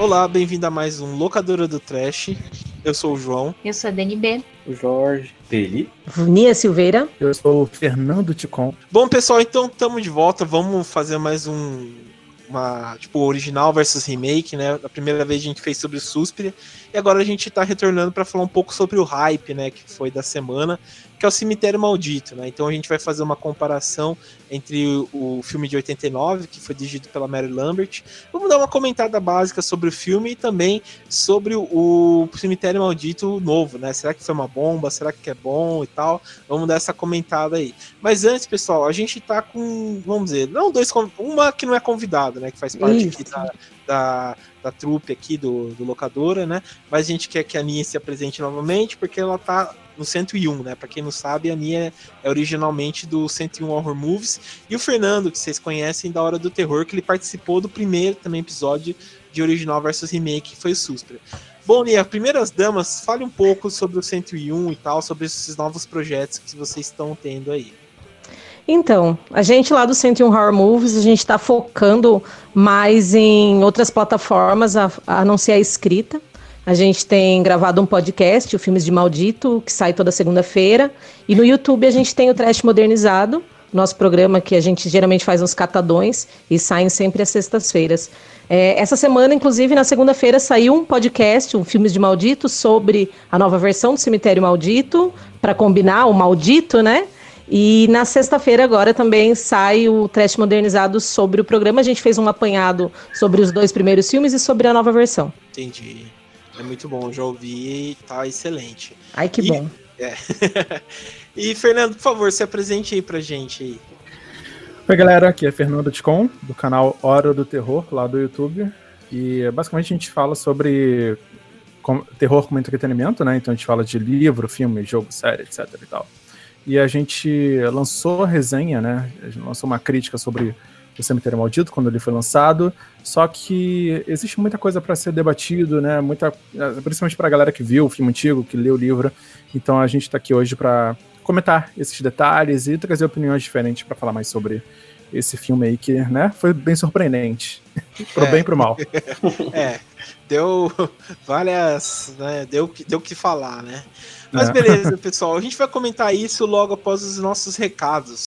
Olá, bem-vindo a mais um Locadora do Trash. Eu sou o João. Eu sou a DNB. O Jorge. Peli. Vunia Silveira. Eu sou o Fernando Ticon. Bom, pessoal, então estamos de volta. Vamos fazer mais um. Uma, tipo, original versus remake, né? A primeira vez a gente fez sobre o Suspira. E agora a gente tá retornando para falar um pouco sobre o hype, né? Que foi da semana que é o Cemitério Maldito, né? Então a gente vai fazer uma comparação entre o, o, filme de 89, que foi dirigido pela Mary Lambert. Vamos dar uma comentada básica sobre o filme e também sobre o, o Cemitério Maldito novo, né? Será que foi uma bomba? Será que é bom e tal? Vamos dar essa comentada aí. Mas antes, pessoal, a gente tá com, vamos dizer, não dois, uma que não é convidada, né? Que faz parte aqui da, da, da trupe aqui do, do locadora, né? Mas a gente quer que a Aninha se apresente novamente, porque ela tá no 101, né? Para quem não sabe, a Nia é originalmente do 101 Horror Movies e o Fernando, que vocês conhecem da Hora do Terror, que ele participou do primeiro também episódio de original versus remake, que foi o Suspra. Bom, Nia, primeiras damas, fale um pouco sobre o 101 e tal, sobre esses novos projetos que vocês estão tendo aí. Então, a gente lá do 101 Horror Movies, a gente está focando mais em outras plataformas, a, a não ser a escrita. A gente tem gravado um podcast, o Filmes de Maldito, que sai toda segunda-feira. E no YouTube a gente tem o Trash Modernizado, nosso programa que a gente geralmente faz uns catadões e saem sempre às sextas-feiras. É, essa semana, inclusive, na segunda-feira, saiu um podcast, um Filmes de Maldito, sobre a nova versão do Cemitério Maldito, para combinar o maldito, né? E na sexta-feira agora também sai o Trash Modernizado sobre o programa. A gente fez um apanhado sobre os dois primeiros filmes e sobre a nova versão. Entendi. É muito bom, já ouvi e tá excelente. Ai, que e, bom. É. e Fernando, por favor, se apresente aí pra gente aí. Oi, galera, aqui é Fernando Ticon, do canal Hora do Terror, lá do YouTube. E basicamente a gente fala sobre com, terror como entretenimento, né? Então a gente fala de livro, filme, jogo, série, etc e tal. E a gente lançou a resenha, né? A gente lançou uma crítica sobre o Cemitério Maldito quando ele foi lançado. Só que existe muita coisa para ser debatido, né? Muita, principalmente para a galera que viu o filme antigo, que leu o livro. Então a gente está aqui hoje para comentar esses detalhes e trazer opiniões diferentes para falar mais sobre esse filme aí que, né, foi bem surpreendente. pro é. bem e pro mal. é, deu várias, né, deu deu que falar, né? Mas é. beleza, pessoal, a gente vai comentar isso logo após os nossos recados.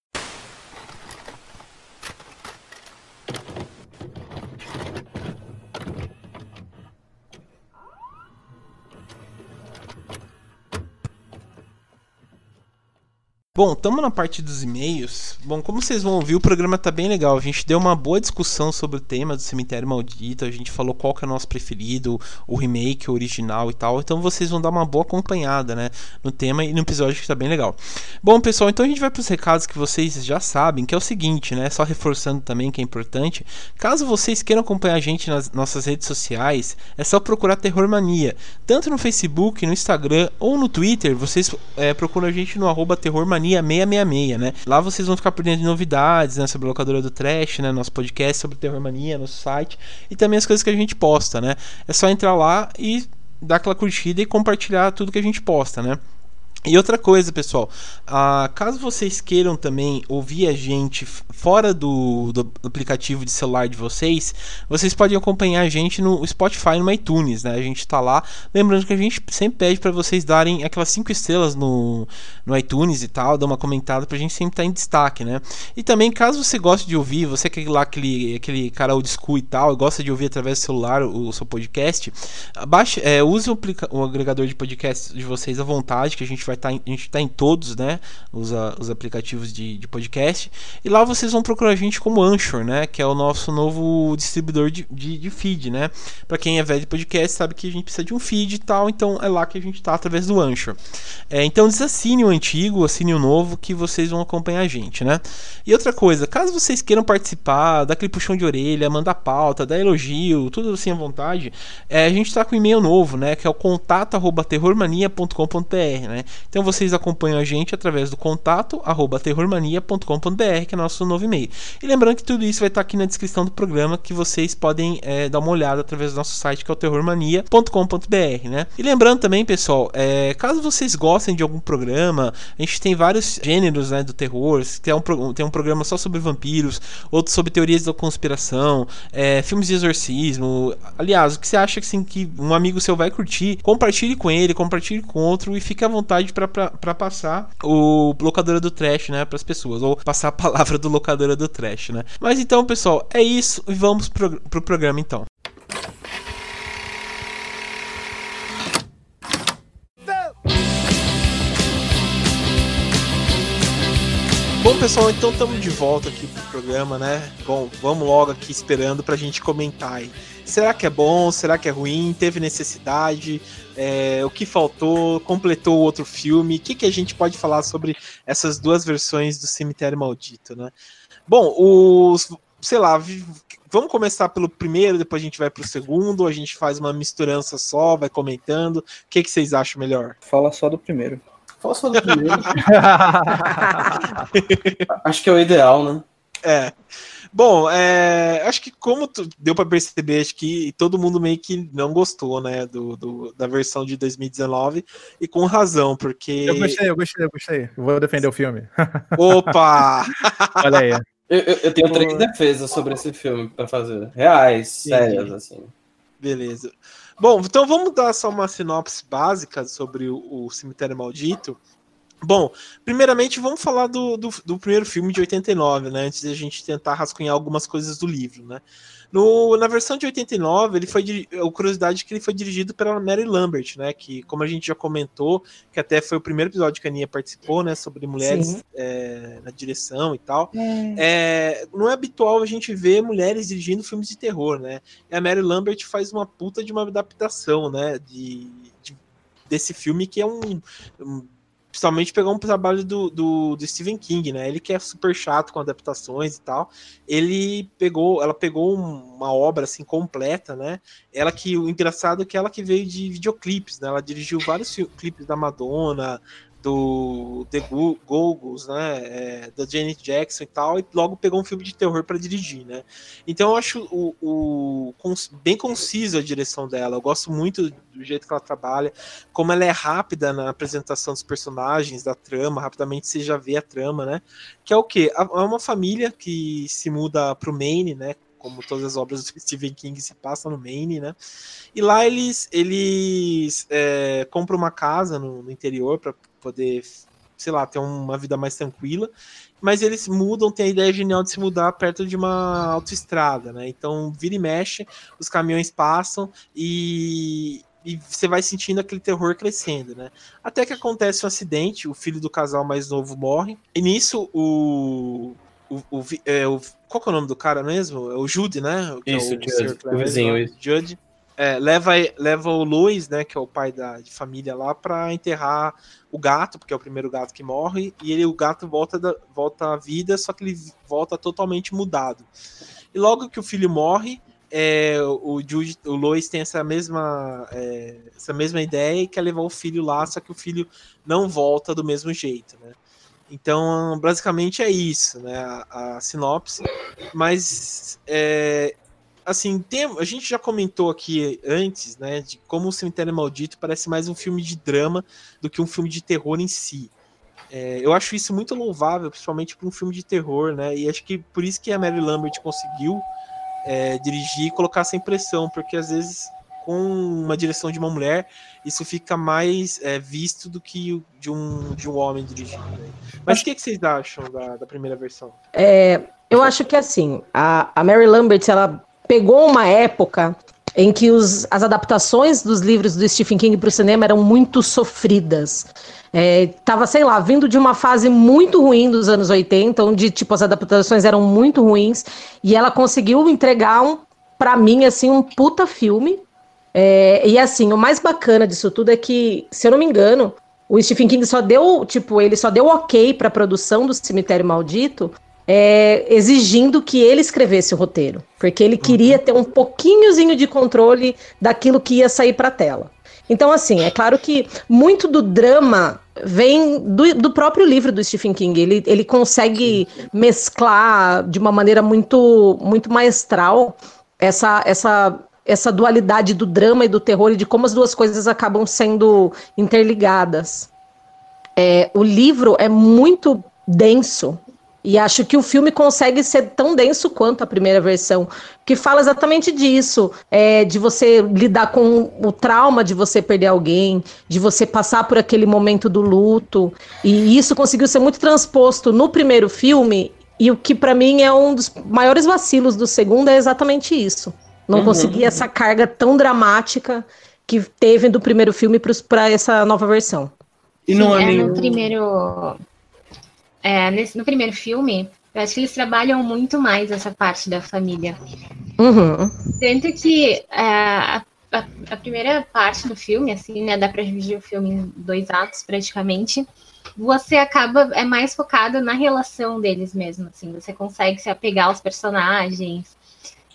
Bom, estamos na parte dos e-mails. Bom, como vocês vão ouvir, o programa tá bem legal. A gente deu uma boa discussão sobre o tema do Cemitério Maldito. A gente falou qual que é o nosso preferido, o remake, o original e tal. Então vocês vão dar uma boa acompanhada, né? No tema e no episódio que tá bem legal. Bom, pessoal, então a gente vai para os recados que vocês já sabem, que é o seguinte, né? Só reforçando também que é importante. Caso vocês queiram acompanhar a gente nas nossas redes sociais, é só procurar Terror Mania. Tanto no Facebook, no Instagram ou no Twitter, vocês é, procuram a gente no arroba Mania 666, né? Lá vocês vão ficar por dentro de novidades, né? Sobre a locadora do Trash, né? Nosso podcast sobre Terror Mania, nosso site e também as coisas que a gente posta, né? É só entrar lá e dar aquela curtida e compartilhar tudo que a gente posta, né? E outra coisa, pessoal, ah, caso vocês queiram também ouvir a gente fora do, do, aplicativo de celular de vocês, vocês podem acompanhar a gente no Spotify, no iTunes, né? A gente tá lá. Lembrando que a gente sempre pede para vocês darem aquelas cinco estrelas no, no iTunes e tal, dar uma comentada pra gente sempre estar tá em destaque, né? E também, caso você goste de ouvir, você que é lá aquele, aquele cara old school e tal, gosta de ouvir através do celular o, o seu podcast, baixe, é, use o, o agregador de podcast de vocês à vontade, que a gente vai vai estar tá a gente está em todos, né? Os, os aplicativos de, de podcast. E lá vocês vão procurar a gente como Anchor, né? Que é o nosso novo distribuidor de, de, de feed, né? Para quem é velho de podcast sabe que a gente precisa de um feed e tal, então é lá que a gente está através do Anchor. É, então desassine o antigo, assine o novo que vocês vão acompanhar a gente, né? E outra coisa, caso vocês queiram participar, dar aquele puxão de orelha, mandar pauta, dar elogio, tudo assim à vontade, é, a gente está com um e-mail novo, né? Que é o contato@terrormania.com.br, né? Então vocês acompanham a gente através do contato arroba terrormania.com.br, que é nosso novo e-mail. E lembrando que tudo isso vai estar aqui na descrição do programa, que vocês podem é, dar uma olhada através do nosso site, que é o terrormania.com.br, né? E lembrando também, pessoal, é, caso vocês gostem de algum programa, a gente tem vários gêneros né, do terror, tem um, tem um programa só sobre vampiros, outro sobre teorias da conspiração, é, filmes de exorcismo. Aliás, o que você acha assim, que um amigo seu vai curtir, compartilhe com ele, compartilhe com outro e fique à vontade para passar o locadora do trash, né, para as pessoas, ou passar a palavra do locadora do trash, né. Mas então, pessoal, é isso e vamos pro, pro programa então. Bom, pessoal, então estamos de volta aqui pro programa, né? Bom, vamos logo aqui esperando pra gente comentar aí. Será que é bom? Será que é ruim? Teve necessidade? É, o que faltou? Completou outro filme? O que, que a gente pode falar sobre essas duas versões do Cemitério Maldito, né? Bom, os. Sei lá, vamos começar pelo primeiro, depois a gente vai pro segundo, a gente faz uma misturança só, vai comentando. O que, que vocês acham melhor? Fala só do primeiro. Fala só do primeiro. Acho que é o ideal, né? É. Bom, é, acho que como tu, deu para perceber, acho que todo mundo meio que não gostou, né, do, do, da versão de 2019 e com razão, porque eu gostei, eu gostei, eu gostei. Vou defender o filme. Opa! Olha aí. Eu, eu, eu tenho três defesas sobre esse filme para fazer, reais, sérias, assim. Beleza. Bom, então vamos dar só uma sinopse básica sobre o, o Cemitério Maldito. Bom, primeiramente vamos falar do, do, do, primeiro filme de 89, né? Antes de a gente tentar rascunhar algumas coisas do livro, né? No, na versão de 89, ele foi a curiosidade é que ele foi dirigido pela Mary Lambert, né? Que, como a gente já comentou, que até foi o primeiro episódio que a Aninha participou, né? Sobre mulheres é, na direção e tal. É. É, não é habitual a gente ver mulheres dirigindo filmes de terror, né? E a Mary Lambert faz uma puta de uma adaptação, né? De, de desse filme que é um, um principalmente pegar um trabalho do, do, do, Stephen King, né? Ele que é super chato com adaptações e tal. Ele pegou, ela pegou uma obra assim completa, né? Ela que o engraçado é que ela que veio de videoclipes, né? Ela dirigiu vários clipes da Madonna, do The Googles, né, é, da Janet Jackson e tal, e logo pegou um filme de terror para dirigir, né. Então eu acho o, o bem conciso a direção dela. Eu gosto muito do jeito que ela trabalha, como ela é rápida na apresentação dos personagens, da trama, rapidamente você já vê a trama, né. Que é o quê? É uma família que se muda para o Maine, né, como todas as obras do Stephen King se passam no Maine, né? E lá eles eles é, compram uma casa no, no interior para poder, sei lá, ter uma vida mais tranquila. Mas eles mudam, tem a ideia genial de se mudar perto de uma autoestrada, né? Então, vira e mexe, os caminhões passam e, e você vai sentindo aquele terror crescendo, né? Até que acontece um acidente, o filho do casal mais novo morre, e nisso o. o, o, é, o qual é o nome do cara mesmo? É o Jude, né? Isso, é o, Jude, o vizinho. Isso. Jude. É, leva, leva o Luiz, né, que é o pai da de família lá, para enterrar o gato, porque é o primeiro gato que morre, e ele, o gato volta, da, volta à vida, só que ele volta totalmente mudado. E logo que o filho morre, é, o, Jude, o Lois tem essa mesma, é, essa mesma ideia e quer levar o filho lá, só que o filho não volta do mesmo jeito, né? Então, basicamente é isso, né? A, a sinopse. Mas é, assim, tem, a gente já comentou aqui antes, né, de como o Cemitério Maldito parece mais um filme de drama do que um filme de terror em si. É, eu acho isso muito louvável, principalmente para um filme de terror, né? E acho que por isso que a Mary Lambert conseguiu é, dirigir e colocar essa impressão, porque às vezes com uma direção de uma mulher isso fica mais é, visto do que de um, de um homem dirigindo. Mas o que, que, vocês acham da, da primeira versão? É, eu acho que assim, a, a Mary Lambert, ela pegou uma época em que os, as adaptações dos livros do Stephen King para o cinema eram muito sofridas. É, tava, sei lá, vindo de uma fase muito ruim dos anos 80, onde tipo as adaptações eram muito ruins, e ela conseguiu entregar um, para mim assim um puta filme. É, e assim, o mais bacana disso tudo é que, se eu não me engano, o Stephen King só deu, tipo, ele só deu ok para a produção do Cemitério Maldito é, exigindo que ele escrevesse o roteiro, porque ele queria ter um pouquinhozinho de controle daquilo que ia sair para a tela. Então, assim, é claro que muito do drama vem do, do próprio livro do Stephen King. Ele, ele consegue mesclar de uma maneira muito, muito maestral essa, essa, essa dualidade do drama e do terror e de como as duas coisas acabam sendo interligadas. É, o livro é muito denso, e acho que o filme consegue ser tão denso quanto a primeira versão, que fala exatamente disso, é, de você lidar com o trauma de você perder alguém, de você passar por aquele momento do luto. E isso conseguiu ser muito transposto no primeiro filme, e o que para mim é um dos maiores vacilos do segundo é exatamente isso. Não uhum. conseguir essa carga tão dramática que teve do primeiro filme para essa nova versão. E não Sim, é, é no primeiro é, nesse, no primeiro filme, eu acho que eles trabalham muito mais essa parte da família. Uhum. Tanto que é, a, a, a, primeira parte do filme, assim, né, dá pra dividir o filme em dois atos praticamente. Você acaba é mais focado na relação deles mesmo, assim, você consegue se apegar aos personagens.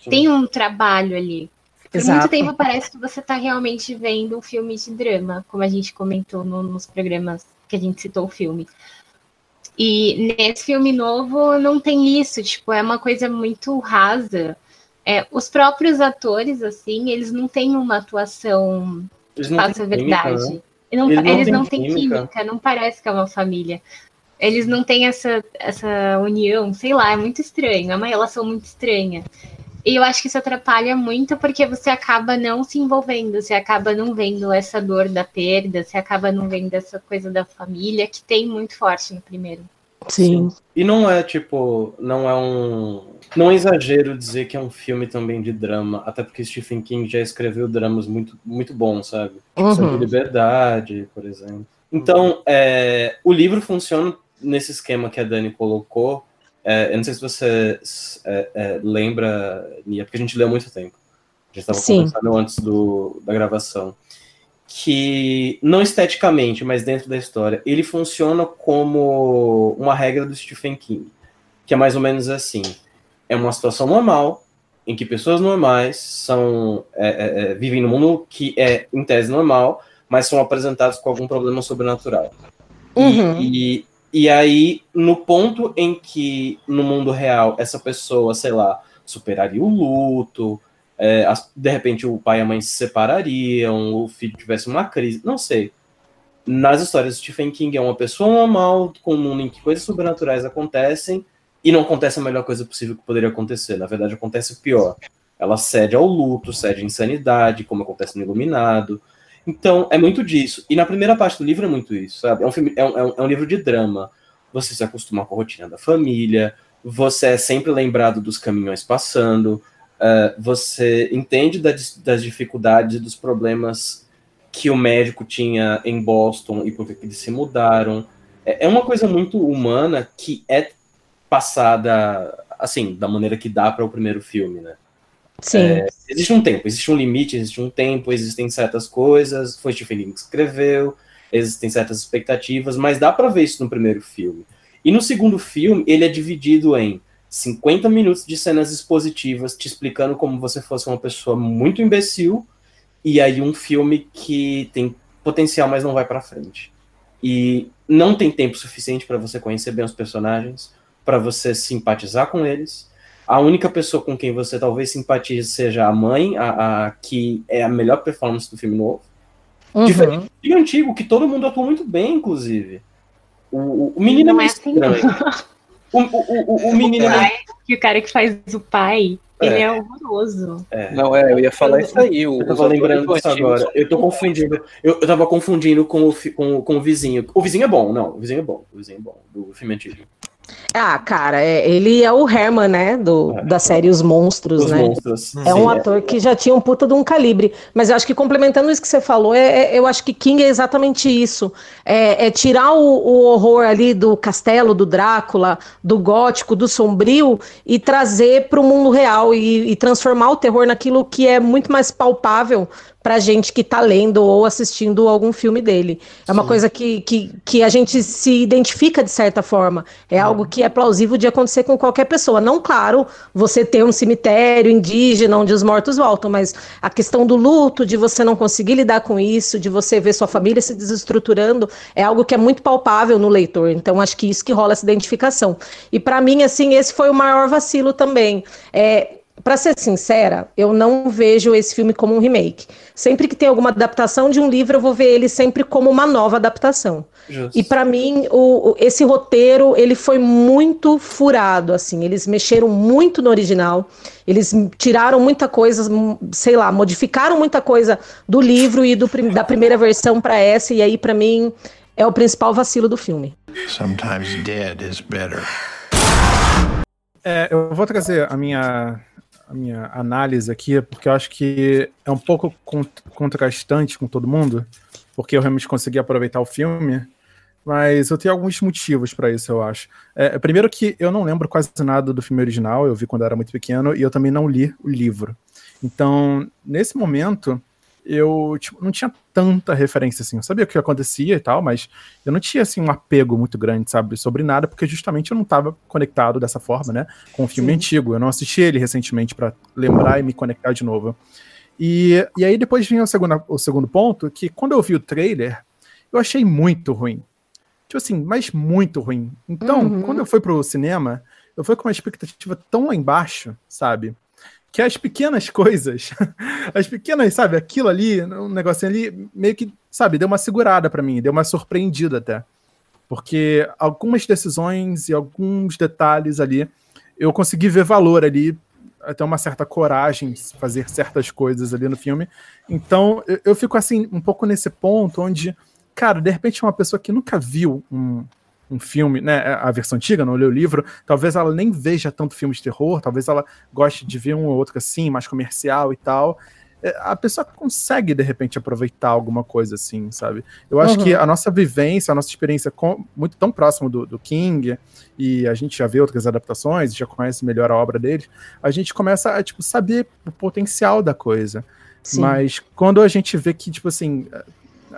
Sim. Tem um trabalho ali. Por Exato. muito tempo parece que você está realmente vendo um filme de drama, como a gente comentou no, nos programas que a gente citou o filme. E nesse filme novo não tem isso, tipo, é uma coisa muito rasa. É, os próprios atores, assim, eles não têm uma atuação que faça verdade. Química, né? não, eles não, eles não têm química. química, não parece que é uma família. Eles não têm essa, essa união, sei lá, é muito estranho, é uma relação muito estranha. E eu acho que isso atrapalha muito porque você acaba não se envolvendo, você acaba não vendo essa dor da perda, você acaba não vendo essa coisa da família que tem muito forte no primeiro. Sim. E não é tipo, não é um. Não é exagero dizer que é um filme também de drama, até porque Stephen King já escreveu dramas muito, muito bons, sabe? Tipo, Sobre liberdade, por exemplo. Então, é, o livro funciona nesse esquema que a Dani colocou, é, eu não sei se você é, é, lembra, Nia, porque a gente leu há muito tempo. A gente estava conversando antes do, da gravação. Que, não esteticamente, mas dentro da história, ele funciona como uma regra do Stephen King. Que é mais ou menos assim: é uma situação normal, em que pessoas normais são é, é, é vivem no mundo que é, em tese, normal, mas são apresentados com algum problema sobrenatural. Uhum. E, e aí, no ponto em que no mundo real essa pessoa, sei lá, superaria o luto, é, de repente o pai e a mãe se separariam, o filho tivesse uma crise, não sei. Nas histórias de Stephen King é uma pessoa normal, com um mundo em que coisas sobrenaturais acontecem, e não acontece a melhor coisa possível que poderia acontecer. Na verdade, acontece o pior. Ela cede ao luto, cede à insanidade, como acontece no Iluminado. Então, é muito disso. E na primeira parte do livro é muito isso, sabe? É um, filme, é um, é um livro de drama. Você se acostuma com a rotina da família, você é sempre lembrado dos caminhões passando, uh, você entende das, das dificuldades e dos problemas que o médico tinha em Boston e por que eles se mudaram. É, é uma coisa muito humana que é passada, assim, da maneira que dá para o primeiro filme, né? Sim. É, existe um tempo, existe um limite, existe um tempo, existem certas coisas, foi Stephen King que escreveu, existem certas expectativas, mas dá para ver isso no primeiro filme. E no segundo filme, ele é dividido em 50 minutos de cenas expositivas te explicando como você fosse uma pessoa muito imbecil, e aí um filme que tem potencial, mas não vai para frente. E não tem tempo suficiente para você conhecer bem os personagens, para você simpatizar com eles, a única pessoa com quem você talvez simpatize seja a mãe, a, a que é a melhor performance do filme novo. Uhum. Diferente do filme antigo, que todo mundo atuou muito bem, inclusive. O, o menino é Não é assim, estranho. O, o, o, o menino. O pai, que o cara que faz o pai, é. ele é horroroso. É. Não, é, eu ia falar isso aí. O, eu tava lembrando disso agora. Eu tô confundindo. Eu, eu tava confundindo com o, com, com o vizinho. O vizinho é bom, não. O vizinho é bom. O vizinho é bom, do filme antigo. Ah, cara, é, ele é o Herman, né? Do, é, da série Os Monstros, Os né? Monstros. É um ator que já tinha um puta de um calibre. Mas eu acho que complementando isso que você falou, é, é eu acho que King é exatamente isso. É, é tirar o, o, horror ali do castelo, do Drácula, do gótico, do sombrio e trazer para o mundo real e, e transformar o terror naquilo que é muito mais palpável pra gente que tá lendo ou assistindo algum filme dele. É uma Sim. coisa que, que, que a gente se identifica de certa forma. É algo que é plausível de acontecer com qualquer pessoa. Não, claro, você ter um cemitério indígena onde os mortos voltam, mas a questão do luto, de você não conseguir lidar com isso, de você ver sua família se desestruturando, é algo que é muito palpável no leitor. Então, acho que isso que rola essa identificação. E para mim, assim, esse foi o maior vacilo também. É, para ser sincera, eu não vejo esse filme como um remake. Sempre que tem alguma adaptação de um livro, eu vou ver ele sempre como uma nova adaptação. Justo. E para mim, o, o, esse roteiro ele foi muito furado, assim. Eles mexeram muito no original. Eles tiraram muita coisa, sei lá, modificaram muita coisa do livro e do, da primeira versão para essa. E aí, para mim, é o principal vacilo do filme. Sometimes dead is better. É, eu vou trazer a minha a minha análise aqui, porque eu acho que é um pouco contrastante com todo mundo, porque eu realmente consegui aproveitar o filme, mas eu tenho alguns motivos para isso, eu acho. É, primeiro que eu não lembro quase nada do filme original, eu vi quando eu era muito pequeno, e eu também não li o livro. Então, nesse momento, eu tipo, não tinha tanta referência assim. Eu sabia o que acontecia e tal, mas eu não tinha assim um apego muito grande, sabe, sobre nada, porque justamente eu não estava conectado dessa forma, né, com o filme Sim. antigo. Eu não assisti ele recentemente para lembrar e me conectar de novo. E, e aí depois vinha o segundo, o segundo ponto, que quando eu vi o trailer, eu achei muito ruim. Tipo assim, mas muito ruim. Então, uhum. quando eu fui pro cinema, eu fui com uma expectativa tão lá embaixo, sabe? Que as pequenas coisas, as pequenas, sabe, aquilo ali, um negocinho ali, meio que, sabe, deu uma segurada para mim, deu uma surpreendida até. Porque algumas decisões e alguns detalhes ali, eu consegui ver valor ali, até uma certa coragem fazer certas coisas ali no filme. Então, eu, eu fico assim, um pouco nesse ponto onde, cara, de repente uma pessoa que nunca viu um, um filme, né, a versão antiga, não leu o livro, talvez ela nem veja tanto filme de terror, talvez ela goste de ver um ou outro assim, mais comercial e tal. É, a pessoa consegue, de repente, aproveitar alguma coisa assim, sabe? Eu acho uhum. que a nossa vivência, a nossa experiência com, muito tão próximo do, do, King, e a gente já vê outras adaptações, já conhece melhor a obra dele, a gente começa a, tipo, saber o potencial da coisa. Sim. Mas quando a gente vê que, tipo assim,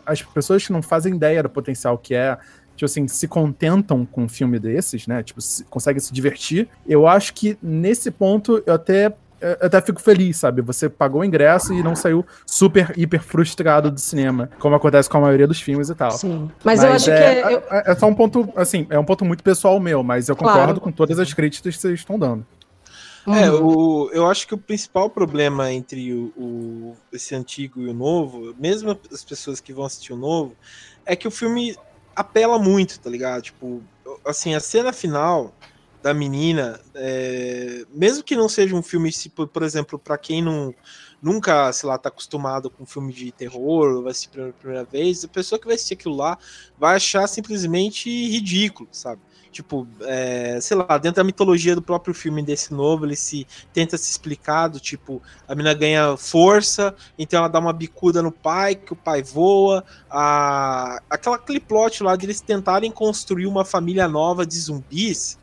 as pessoas que não fazem ideia do potencial que é tipo assim, se contentam com um filme desses, né? Tipo, se, conseguem se divertir. Eu acho que nesse ponto eu até eu até fico feliz, sabe? Você pagou o ingresso e não saiu super, hiper frustrado do cinema, como acontece com a maioria dos filmes e tal. Sim. Mas, mas eu acho é, que. É, eu... é, só um ponto, assim, é um ponto muito pessoal meu, mas eu concordo claro. com todas as críticas que vocês estão dando. É, o, eu acho que o principal problema entre o, o, esse antigo e o novo, mesmo as pessoas que vão assistir o novo, é que o filme apela muito, tá ligado? Tipo, assim, a cena final da menina, é, mesmo que não seja um filme, por exemplo, para quem não nunca, sei lá, tá acostumado com filme de terror, vai assistir pela primeira vez, a pessoa que vai assistir aquilo lá vai achar simplesmente ridículo, sabe? Tipo, é, sei lá, dentro da mitologia do próprio filme desse novo, ele se tenta se explicar do tipo, a menina ganha força, então ela dá uma bicuda no pai, que o pai voa, a, aquela, aquele plot lá de eles tentarem construir uma família nova de zumbis,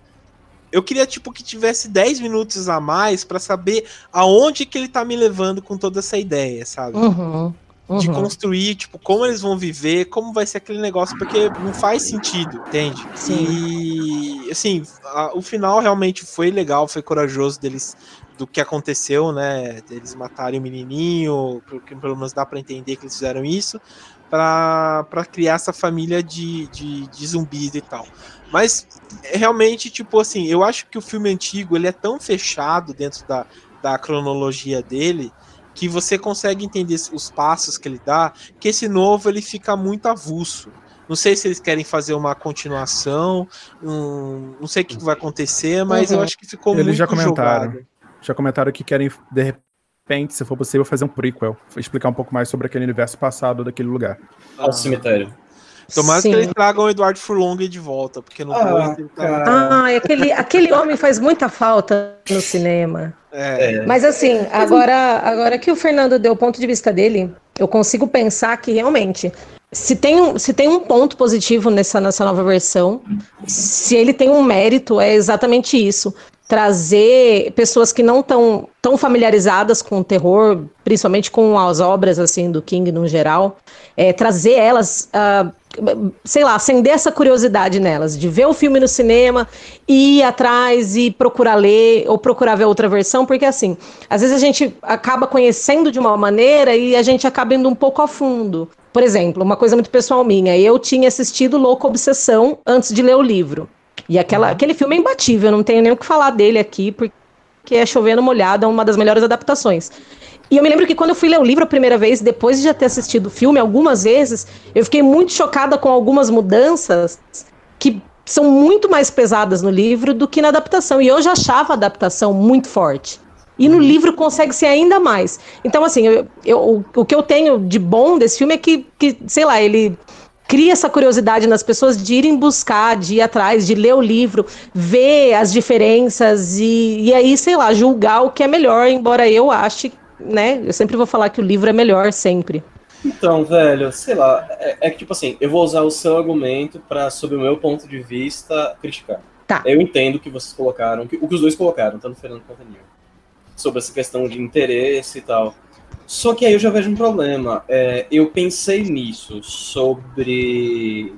eu queria, tipo, que tivesse 10 minutos a mais para saber aonde que ele tá me levando com toda essa ideia, sabe? Uhum. Uhum. de construir, tipo, como eles vão viver, como vai ser aquele negócio, porque não faz sentido, entende? Sim. E, assim, a, o final realmente foi legal, foi corajoso deles, do que aconteceu, né? Eles matarem o menininho, porque pelo menos dá para entender que eles fizeram isso, para criar essa família de, de, de zumbis e tal. Mas, realmente, tipo assim, eu acho que o filme antigo, ele é tão fechado dentro da, da cronologia dele, que você consegue entender os passos que ele dá, que esse novo ele fica muito avulso. Não sei se eles querem fazer uma continuação, um, não sei o que vai acontecer, mas uhum. eu acho que ficou eles muito já comentaram, jogado. Já comentaram que querem, de repente, se for possível, fazer um prequel, explicar um pouco mais sobre aquele universo passado daquele lugar. Ao cemitério. Tomara Sim. que eles tragam o Eduardo Furlong de volta, porque no ah, tá... Ah, aquele, aquele homem faz muita falta no cinema. É. é. Mas assim, agora, agora que o Fernando deu o ponto de vista dele, eu consigo pensar que realmente se tem, um, se tem um ponto positivo nessa, nessa nova versão, se ele tem um mérito, é exatamente isso. trazer pessoas que não estão tão familiarizadas com o terror, principalmente com as obras assim do King no geral, é, trazer elas, uh, sei lá, acender essa curiosidade nelas, de ver o filme no cinema, ir atrás e procurar ler ou procurar ver outra versão, porque assim, às vezes a gente acaba conhecendo de uma maneira e a gente acaba indo um pouco a fundo. Por exemplo, uma coisa muito pessoal minha, eu tinha assistido Louco Obsessão antes de ler o livro. E aquela, uhum. aquele filme é imbatível, não tenho nem o que falar dele aqui, porque é Chovendo Molhado, é uma das melhores adaptações. E eu me lembro que quando eu fui ler o livro a primeira vez, depois de já ter assistido o filme algumas vezes, eu fiquei muito chocada com algumas mudanças que são muito mais pesadas no livro do que na adaptação. E eu já achava a adaptação muito forte. E no uhum. livro consegue ser ainda mais. Então, assim, eu, eu, o que eu tenho de bom desse filme é que, que sei lá, ele cria essa curiosidade nas pessoas de irem buscar, de ir atrás, de ler o livro, ver as diferenças e, e aí, sei lá, julgar o que é melhor, embora eu ache, né? Eu sempre vou falar que o livro é melhor, sempre. Então, velho, sei lá, é, é que tipo assim, eu vou usar o seu argumento para, sob o meu ponto de vista, criticar. Tá. Eu entendo o que vocês colocaram, o que os dois colocaram, tanto o Fernando quanto o Nil, sobre essa questão de interesse e tal. Só que aí eu já vejo um problema. É, eu pensei nisso, sobre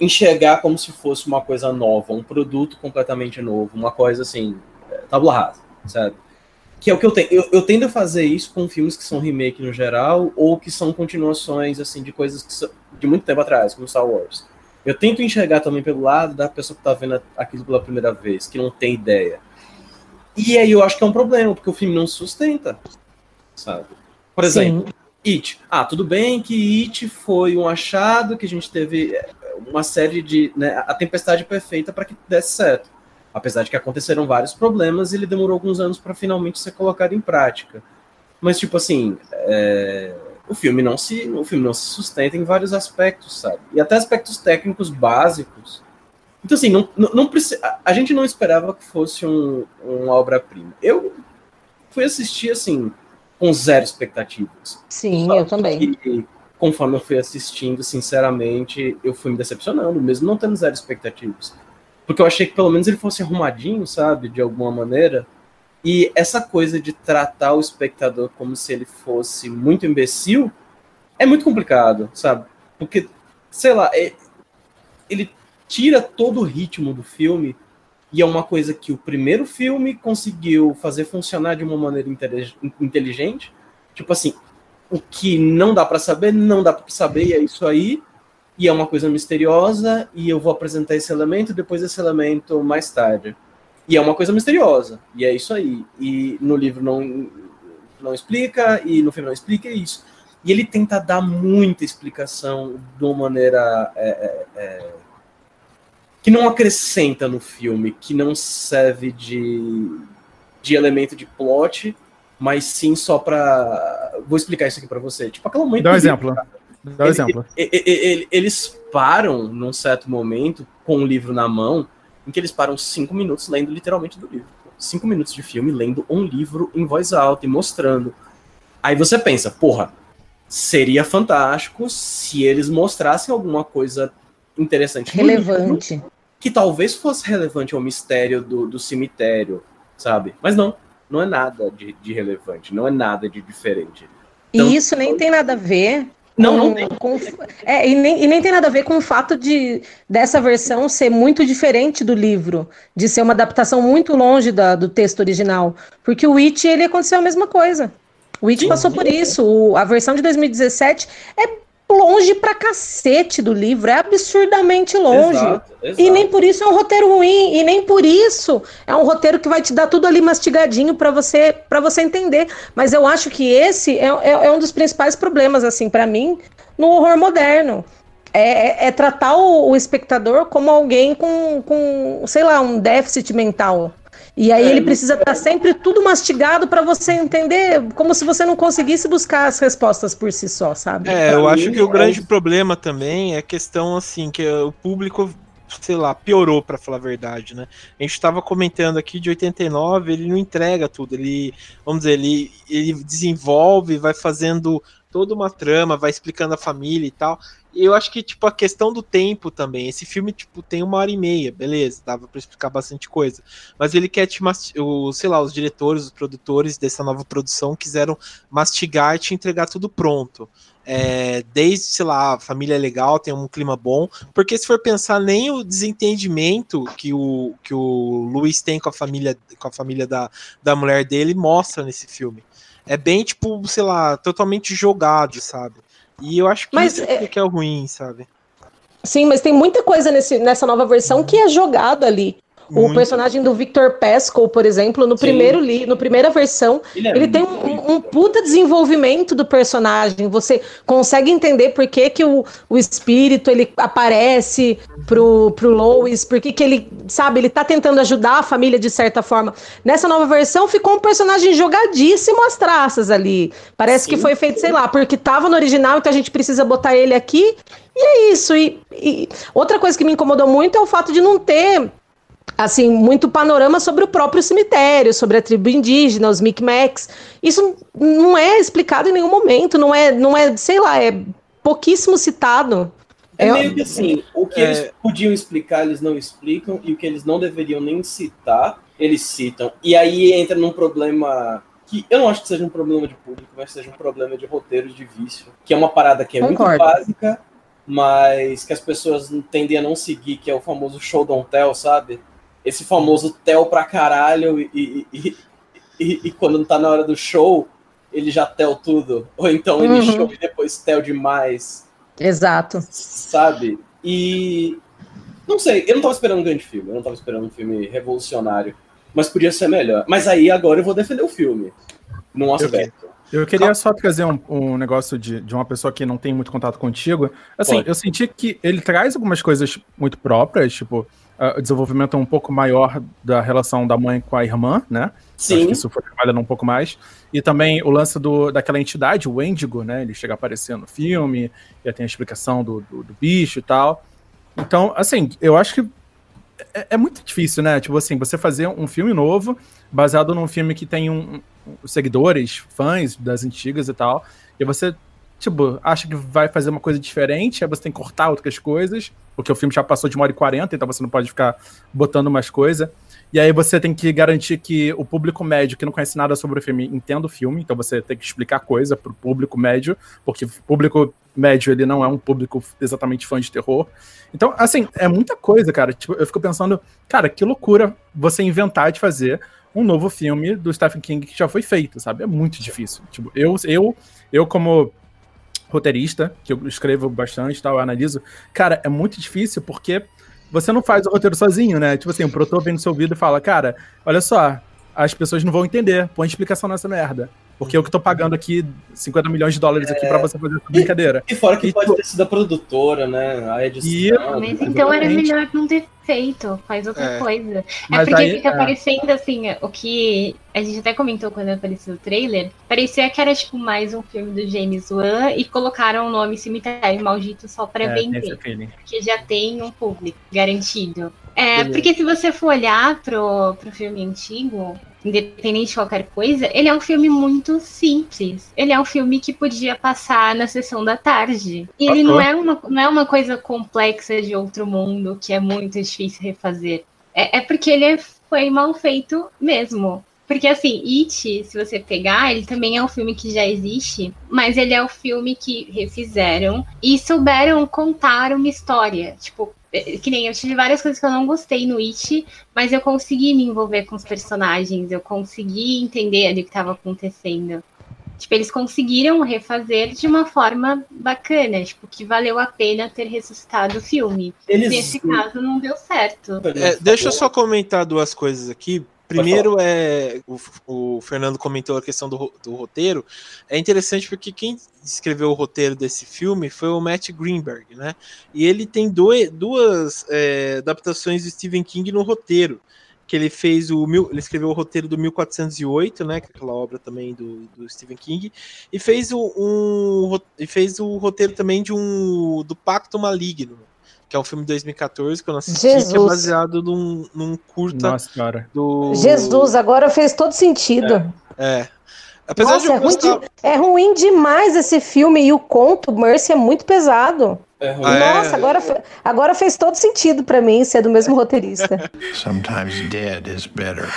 enxergar como se fosse uma coisa nova, um produto completamente novo, uma coisa assim, é, tabula rasa, sabe? Que é o que eu tenho. Eu, eu tendo a fazer isso com filmes que são remake no geral, ou que são continuações, assim, de coisas que são de muito tempo atrás, como Star Wars. Eu tento enxergar também pelo lado da pessoa que tá vendo aquilo pela primeira vez, que não tem ideia. E aí eu acho que é um problema, porque o filme não se sustenta sabe? Por exemplo, Sim. It. Ah, tudo bem que It foi um achado que a gente teve é, uma série de. Né, a tempestade perfeita para que desse certo. Apesar de que aconteceram vários problemas, ele demorou alguns anos para finalmente ser colocado em prática. Mas, tipo assim, é, o, filme não se, o filme não se sustenta em vários aspectos, sabe? E até aspectos técnicos básicos. Então, assim, não, não, não precisa, a gente não esperava que fosse um, uma obra-prima. Eu fui assistir, assim, com zero expectativas. Sim, Só eu também. Que, conforme eu fui assistindo, sinceramente, eu fui me decepcionando, mesmo não tendo zero expectativas. Porque eu achei que pelo menos ele fosse arrumadinho, sabe, de alguma maneira. E essa coisa de tratar o espectador como se ele fosse muito imbecil é muito complicado, sabe? Porque, sei lá, é, ele tira todo o ritmo do filme e é uma coisa que o primeiro filme conseguiu fazer funcionar de uma maneira inteligente. Tipo assim, o que não dá para saber, não dá para saber, e é isso aí. E é uma coisa misteriosa, e eu vou apresentar esse elemento, depois esse elemento mais tarde. E é uma coisa misteriosa, e é isso aí. E no livro não, não explica, e no filme não explica, é isso. E ele tenta dar muita explicação de uma maneira é, é, é que não acrescenta no filme, que não serve de, de elemento de plot, mas sim só para Vou explicar isso aqui para você. Tipo, aquela mãe. Dá um exemplo. Dá um exemplo. Eles param num certo momento com o livro na mão, em que eles param cinco minutos lendo literalmente do livro. Cinco minutos de filme lendo um livro em voz alta e mostrando. Aí você pensa, porra, seria fantástico se eles mostrassem alguma coisa interessante. Relevante que talvez fosse relevante ao mistério do, do cemitério, sabe? Mas não, não é nada de, de relevante, não é nada de diferente. Então, e isso nem tem nada a ver não, não tem. Com, é, e, nem, e nem tem nada a ver com o fato de dessa versão ser muito diferente do livro, de ser uma adaptação muito longe da, do texto original. Porque o It, ele aconteceu a mesma coisa. O It passou por isso. O, a versão de 2017 é longe pra cacete do livro, é absurdamente longe. Exato, exato. E nem por isso é um roteiro ruim, e nem por isso é um roteiro que vai te dar tudo ali mastigadinho para você para você entender. Mas eu acho que esse é, é, é um dos principais problemas, assim, para mim, no horror moderno. É, é, é tratar o, o, espectador como alguém com, com, sei lá, um déficit mental. E aí é, ele precisa estar tá sempre tudo mastigado para você entender, como se você não conseguisse buscar as respostas por si só, sabe? É, eu acho que o grande problema também é a questão assim que o público sei lá, piorou para falar a verdade, né? A gente estava comentando aqui de 89, ele não entrega tudo, ele, vamos dizer, ele, ele desenvolve, vai fazendo toda uma trama, vai explicando a família e tal. Eu acho que, tipo, a questão do tempo também. Esse filme, tipo, tem uma hora e meia, beleza, dava para explicar bastante coisa. Mas ele quer te o, sei lá, os diretores, os produtores dessa nova produção quiseram mastigar e te entregar tudo pronto. É, desde, sei lá, a família é legal, tem um clima bom, porque se for pensar, nem o desentendimento que o, que o Luiz tem com a família, com a família da, da mulher dele mostra nesse filme. É bem, tipo, sei lá, totalmente jogado, sabe? E eu acho que mas, isso é... que é o ruim, sabe? Sim, mas tem muita coisa nesse, nessa nova versão que é jogada ali. Muito. O personagem do Victor Pesco, por exemplo, no Sim. primeiro li, no primeira versão, ele, é ele tem um, um, puta desenvolvimento do personagem. Você consegue entender por que, que o, o espírito ele aparece pro, pro Lois, por que, que ele, sabe, ele tá tentando ajudar a família de certa forma. Nessa nova versão ficou um personagem jogadíssimo às traças ali. Parece Sim. que foi feito, sei lá, porque tava no original, então a gente precisa botar ele aqui. E é isso. E, e outra coisa que me incomodou muito é o fato de não ter assim, muito panorama sobre o próprio cemitério, sobre a tribo indígena, os Micmacs. Isso não é explicado em nenhum momento, não é, não é, sei lá, é pouquíssimo citado. É, meio que assim, o que é... eles podiam explicar, eles não explicam, e o que eles não deveriam nem citar, eles citam. E aí entra num problema que eu não acho que seja um problema de público, mas seja um problema de roteiro de vício, que é uma parada que é Concordo. muito básica, mas que as pessoas tendem a não seguir, que é o famoso show don't tell, sabe? Esse famoso tel pra caralho e, e, e, e, quando tá na hora do show, ele já tel tudo. Ou então ele uhum. show e depois tel demais. Exato. Sabe? E. Não sei, eu não tava esperando um grande filme, eu não tava esperando um filme revolucionário, mas podia ser melhor. Mas aí agora eu vou defender o filme, num aspecto. Eu queria só trazer um, um negócio de, de, uma pessoa que não tem muito contato contigo. Assim, Pode. eu senti que ele traz algumas coisas muito próprias, tipo, o desenvolvimento um pouco maior da relação da mãe com a irmã, né? Sim. Acho que isso foi trabalhando um pouco mais. E também o lance do, daquela entidade, o Wendigo, né? Ele chega a aparecer no filme, e tem a explicação do, do, do bicho e tal. Então, assim, eu acho que é, é, muito difícil, né? Tipo assim, você fazer um filme novo, baseado num filme que tem um, um, seguidores, fãs das antigas e tal, e você tipo, acha que vai fazer uma coisa diferente, aí você tem que cortar outras coisas, porque o filme já passou de uma hora e quarenta, então você não pode ficar botando mais coisa. E aí você tem que garantir que o público médio, que não conhece nada sobre o filme, entenda o filme, então você tem que explicar coisa pro público médio, porque o público médio, ele não é um público exatamente fã de terror. Então, assim, é muita coisa, cara. Tipo, eu fico pensando, cara, que loucura você inventar de fazer um novo filme do Stephen King que já foi feito, sabe? É muito difícil. Tipo, eu, eu, eu como roteirista, que eu escrevo bastante, tal, eu analiso, cara, é muito difícil porque você não faz o roteiro sozinho, né? Tipo assim, o produtor vem no seu ouvido e fala, cara, olha só, as pessoas não vão entender, põe explicação nessa merda. Porque eu que tô pagando aqui 50 milhões de dólares aqui é... para você fazer essa brincadeira. E, e fora que e, pode ter sido a produtora, né? A edição. Mas então era melhor não ter feito, faz outra é. coisa. É Mas porque aí, fica é. parecendo assim, o que a gente até comentou quando apareceu o trailer, parecia que era tipo mais um filme do James Wan e colocaram o nome Cemitério Maldito só para é, vender. Porque já tem um público garantido. É, porque se você for olhar pro, pro filme antigo, independente de qualquer coisa, ele é um filme muito simples. Ele é um filme que podia passar na sessão da tarde. E ele não é uma, não é uma coisa complexa de outro mundo que é muito difícil refazer. É, é porque ele foi mal feito mesmo. Porque assim, It, se você pegar, ele também é um filme que já existe, mas ele é o um filme que refizeram e souberam contar uma história. Tipo, que nem eu tive várias coisas que eu não gostei no It, mas eu consegui me envolver com os personagens, eu consegui entender ali o que estava acontecendo. Tipo, eles conseguiram refazer de uma forma bacana, tipo, que valeu a pena ter ressuscitado o filme. Eles... Nesse caso, não deu certo. É, deixa eu só comentar duas coisas aqui. Primeiro é o, o, Fernando comentou a questão do, do, roteiro. É interessante porque quem escreveu o roteiro desse filme foi o Matt Greenberg, né? E ele tem dois, duas é, adaptações de Stephen King no roteiro. Que ele fez o. Ele escreveu o roteiro do 1408, né? Que é aquela obra também do, do Stephen King. E fez o, um, e fez o roteiro também de um. do Pacto Maligno que é um filme de 2014 que eu não assisti, Jesus. que é baseado num, num curta Nossa, cara. do. Jesus, agora fez todo sentido. É. é. Apesar Nossa, de é, gostar... ruim de... é ruim demais esse filme e o conto Mercy é muito pesado. É ruim. Nossa, é... agora, agora fez todo sentido para mim ser do mesmo roteirista. Sometimes dead is better.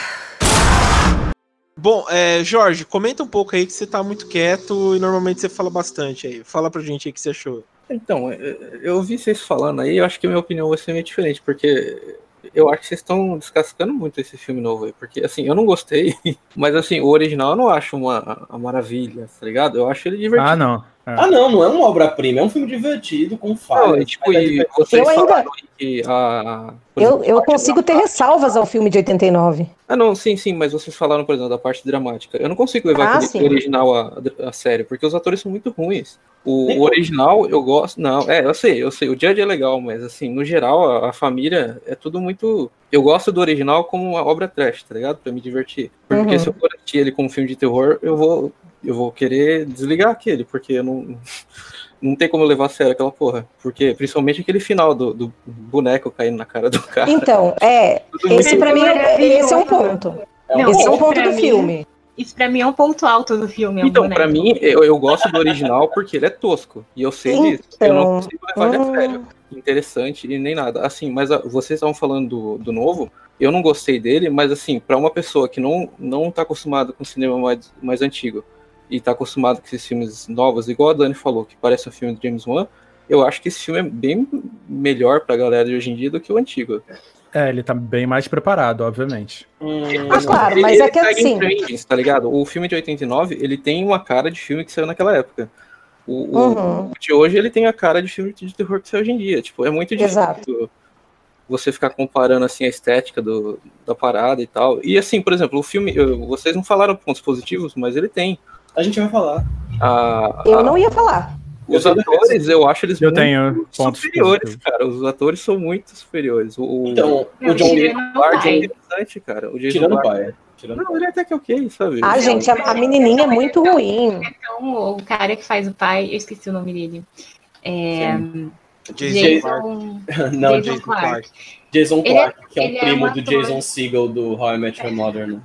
Bom, é, Jorge, comenta um pouco aí que você tá muito quieto e normalmente você fala bastante aí. Fala pra gente aí o que você achou. Então, é, eu ouvi vocês falando aí, eu acho que minha opinião vai ser meio diferente, porque eu acho que vocês estão descascando muito esse filme novo aí, porque assim, eu não gostei, mas assim, o original eu não acho uma, uma maravilha, tá ligado? Eu acho ele divertido. Ah, não. É. Ah, não, não é uma obra-prima, é um filme divertido, com falhas. Tipo, é vocês eu ainda... que a. Eu, eu consigo ter ressalvas ao filme de 89. Ah, não, sim, sim, mas vocês falaram, por exemplo, da parte dramática. Eu não consigo levar ah, aquele original a, a, sério, porque os atores são muito ruins. O, o, original eu gosto. Não, é, eu sei, eu sei. O Judge é legal, mas assim, no geral, a, a, família é tudo muito. Eu gosto do original como uma obra trash, tá ligado? Pra me divertir. Porque uhum. se eu for assistir ele como filme de terror, eu vou eu vou querer desligar aquele, porque eu não, não tem como levar a sério aquela porra. Porque, principalmente aquele final do, do boneco caindo na cara do cara. Então, é. Esse pra mim, é, esse é um ponto. Não, esse é um ponto do mim, filme. Isso pra mim é um ponto alto do filme. É um então, boneco. pra mim, eu, eu gosto do original porque ele é tosco. E eu sei então, disso. Eu não consigo levar ele a sério. Interessante e nem nada. Assim, mas a, vocês estavam falando do, do novo. Eu não gostei dele, mas assim, para uma pessoa que não, não tá acostumada com cinema mais, mais antigo, e tá acostumado com esses filmes novos, igual a Dani falou, que parece um filme do James Wan, eu acho que esse filme é bem melhor pra galera de hoje em dia do que o antigo. É, ele tá bem mais preparado, obviamente. Hum, ah, claro, ele, mas é que assim... Trends, tá ligado? O filme de 89, ele tem uma cara de filme que saiu naquela época. O, uhum. o de hoje, ele tem a cara de filme de terror que saiu hoje em dia. Tipo, é muito difícil Exato. você ficar comparando, assim, a estética do, da parada e tal. E, assim, por exemplo, o filme... Vocês não falaram pontos positivos, mas ele tem. A gente vai falar. Ah, eu não ia falar. Os atores, eu acho eles eu tenho superiores, cara. Os atores são muito superiores. O, então, o John Ward é interessante, cara. O Jason Tirando o pai. Tirando não, ele é até que ok, sabe? Ah, gente, a, a menininha é muito ruim. Então, o cara que faz o pai, eu esqueci o nome dele. É... Jason, Jason, Não, Jason, Clark. Clark. Jason Clark, é, que é o primo é do Jason Segel do How I Met Your Mother, né?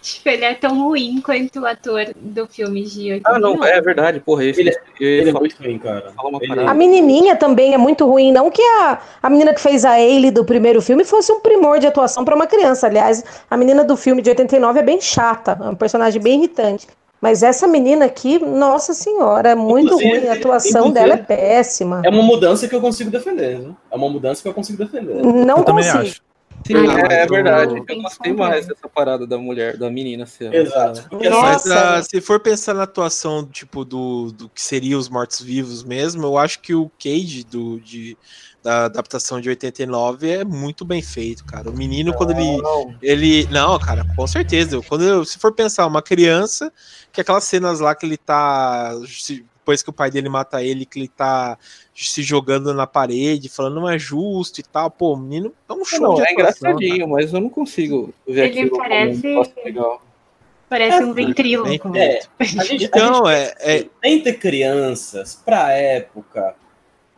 Tipo, ele é tão ruim quanto o ator do filme de 89. Ah, não, é verdade, porra. Esse, ele, é, ele é muito ruim, cara. Ele... A menininha também é muito ruim. Não que a, a menina que fez a Ailey do primeiro filme fosse um primor de atuação para uma criança. Aliás, a menina do filme de 89 é bem chata, é um personagem bem irritante. Mas essa menina aqui, nossa senhora, é muito inclusive, ruim. A atuação dela é péssima. É uma mudança que eu consigo defender. Né? É uma mudança que eu consigo defender. Não eu consigo. Sim, é, é, verdade. Eu gostei mais dessa parada da mulher, da menina ser. Exato. Porque Mas, uh, se for pensar na atuação, tipo, do, do que seria os mortos-vivos mesmo, eu acho que o Cage do, de, da adaptação de 89 é muito bem feito, cara. O menino, não, quando ele. Não. ele. Não, cara, com certeza. Quando eu, se for pensar, uma criança, que aquelas cenas lá que ele tá. Se, depois que o pai dele mata ele, que ele tá se jogando na parede, falando não é justo e tal. Pô, o menino é um show não, de É engraçadinho, mas eu não consigo ver ele aquilo parece... legal. Parece é, um ventríloco. É, gente, então, é, é... Entre crianças, pra época,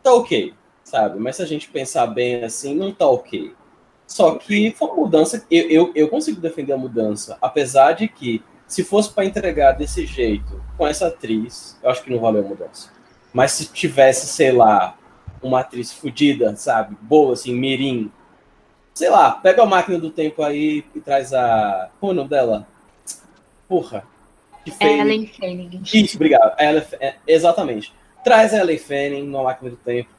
tá ok, sabe? Mas se a gente pensar bem assim, não tá ok. Só que foi uma mudança, eu, eu, eu consigo defender a mudança, apesar de que se fosse para entregar desse jeito, com essa atriz, eu acho que não valeu a mudança. Mas se tivesse, sei lá, uma atriz fodida, sabe? Boa, assim, mirim. Sei lá, pega a máquina do tempo aí e traz a. Como é o nome dela? Porra. Que fez... Ellen Fanning. Isso, obrigado. Ellen... É, exatamente. Traz a Ellen Fanning na máquina do tempo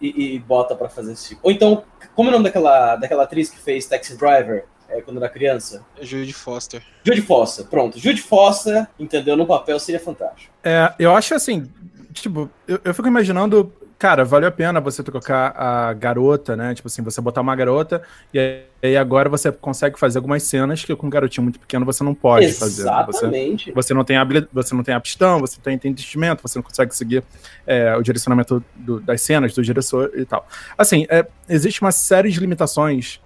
e, e bota para fazer esse Ou então, como é o nome daquela, daquela atriz que fez Taxi Driver? É, quando era criança? É Jude Foster. Jude Foster, pronto. Jude Foster, entendeu? No papel seria fantástico. É, eu acho assim, tipo, eu, eu fico imaginando cara, valeu a pena você trocar a garota, né? Tipo assim, você botar uma garota e aí agora você consegue fazer algumas cenas que com um garotinho muito pequeno você não pode Exatamente. fazer. Exatamente. Você, você, não tem habilidade, você não tem aptidão, você tem entendimento, você não consegue seguir é, o direcionamento do, das cenas, do diretor e tal. Assim, é, existe uma série de limitações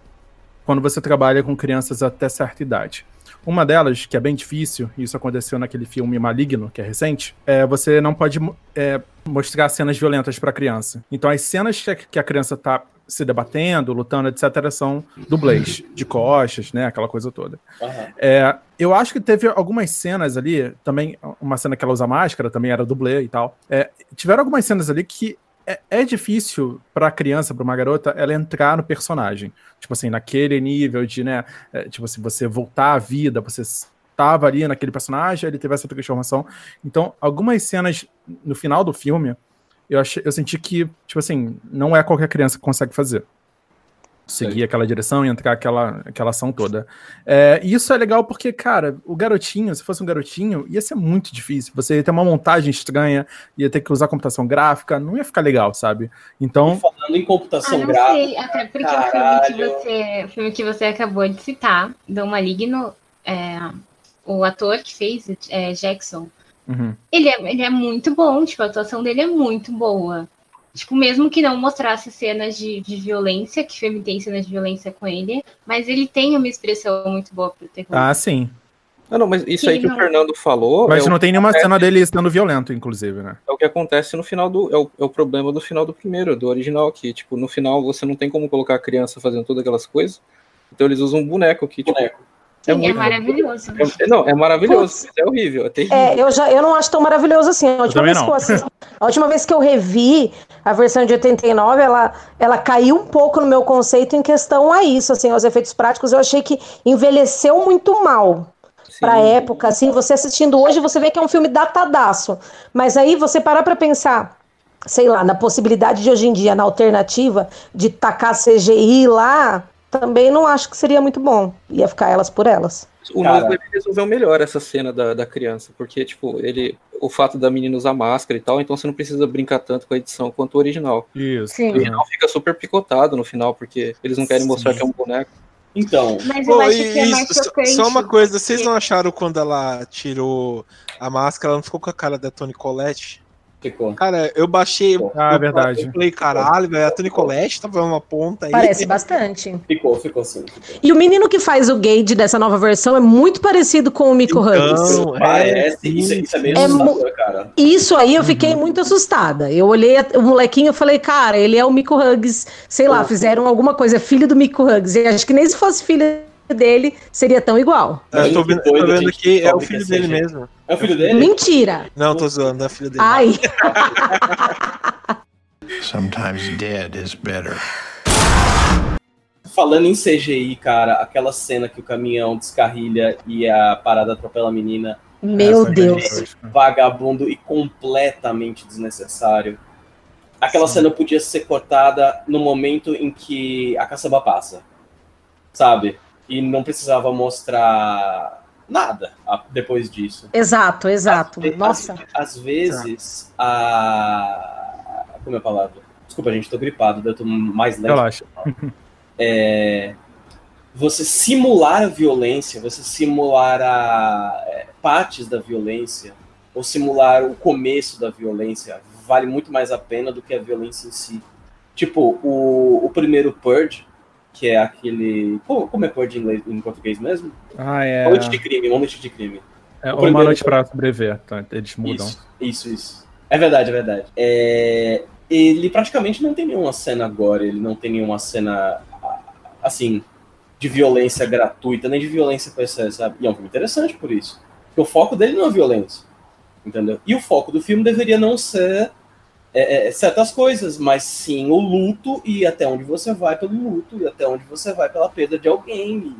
quando você trabalha com crianças até certa idade. Uma delas, que é bem difícil, e isso aconteceu naquele filme Maligno, que é recente, é você não pode é, mostrar cenas violentas para a criança. Então, as cenas que a criança está se debatendo, lutando, etc., são dublês, de costas, né? Aquela coisa toda. Uhum. É, eu acho que teve algumas cenas ali, também, uma cena que ela usa máscara, também era dublê e tal. É, tiveram algumas cenas ali que é, é difícil para criança, para uma garota, ela entrar no personagem. Tipo assim, naquele nível de, né? É, tipo assim, você voltar à vida, você estava ali naquele personagem, ele teve essa transformação. Então, algumas cenas no final do filme, eu, achei, eu senti que, tipo assim, não é qualquer criança que consegue fazer. Seguir aquela direção e entrar aquela, aquela ação toda. É, e isso é legal porque, cara, o garotinho, se fosse um garotinho, ia ser muito difícil. Você ia ter uma montagem estranha, ia ter que usar computação gráfica, não ia ficar legal, sabe? Então. Falando em computação ah, gráfica. Sei, até porque Caralho. o filme, que você, o filme que você acabou de citar, do Maligno, é, o ator que fez é, Jackson, uhum. ele, é, ele é muito bom, tipo, a atuação dele é muito boa. Tipo, mesmo que não mostrasse cenas de, de violência, que o filme tem cenas de violência com ele, mas ele tem uma expressão muito boa pro terror. Ah, sim. Não, não, mas isso aí que não... o Fernando falou. Mas é não tem nenhuma acontece... cena dele estando violento, inclusive, né? É o que acontece no final do. É o, é o problema do final do primeiro, do original aqui. Tipo, no final você não tem como colocar a criança fazendo todas aquelas coisas. Então eles usam um boneco que, tipo, boneco. É, é, é maravilhoso. É, não, é maravilhoso. É horrível, é terrível. É, eu, já, eu não acho tão maravilhoso assim. A última, vez que eu assisti, a última vez que eu revi a versão de 89, ela, ela caiu um pouco no meu conceito em questão a isso, assim, aos efeitos práticos. Eu achei que envelheceu muito mal para época, assim, você assistindo hoje, você vê que é um filme datadaço. Mas aí você parar para pensar, sei lá, na possibilidade de hoje em dia, na alternativa de tacar CGI lá, também não acho que seria muito bom. Ia ficar elas por elas. O novo ele resolveu melhor essa cena da, da criança, porque, tipo, ele. O fato da menina usar máscara e tal, então você não precisa brincar tanto com a edição quanto o original. Isso. Sim. O original fica super picotado no final, porque eles não querem Sim. mostrar que é um boneco. Então. Mas eu Pô, acho que é mais chocante. Só uma coisa, vocês não acharam quando ela tirou a máscara, ela não ficou com a cara da Tony Colette? Ficou. Cara, eu baixei. Ah, eu, verdade. Eu falei, caralho, velho, a Tony Colette tava uma ponta aí. Parece bastante. Ficou, ficou sim. Ficou. E o menino que faz o Gage dessa nova versão é muito parecido com o Miko então, Hugs. É, Parece, isso, isso é meio é cara. Isso aí eu fiquei uhum. muito assustada. Eu olhei o molequinho e falei, cara, ele é o Miko Hugs. Sei lá, fizeram alguma coisa, filho do Miko Hugs. E acho que nem se fosse filho dele seria tão igual. É, eu tô vendo, tô vendo aqui, é o filho dele mesmo. É o filho dele? Mentira! Não, tô zoando, é o filho dele. Ai! Sometimes dead is better. Falando em CGI, cara, aquela cena que o caminhão descarrilha e a parada atropela a menina. Meu Deus! Vagabundo e completamente desnecessário. Aquela Sim. cena podia ser cortada no momento em que a caçamba passa. Sabe? E não precisava mostrar nada depois disso. Exato, exato. Às, Nossa. Às, às vezes, a. Como é a palavra? Desculpa, gente, tô gripado, eu tô mais lento. Relaxa. É, você simular a violência, você simular a, é, partes da violência, ou simular o começo da violência, vale muito mais a pena do que a violência em si. Tipo, o, o primeiro Purge, que é aquele. Como, como é cor de inglês, em português mesmo? Ah, é. Uma noite de crime, uma noite de crime. É, uma noite para sobreviver, tá? Eles mudam. Isso, isso, isso. É verdade, é verdade. É... Ele praticamente não tem nenhuma cena agora, ele não tem nenhuma cena assim de violência gratuita, nem de violência com excesso, sabe? E é um filme interessante por isso. Porque o foco dele não é violência. Entendeu? E o foco do filme deveria não ser é, é, certas coisas, mas sim o luto e até onde você vai pelo luto e até onde você vai pela perda de alguém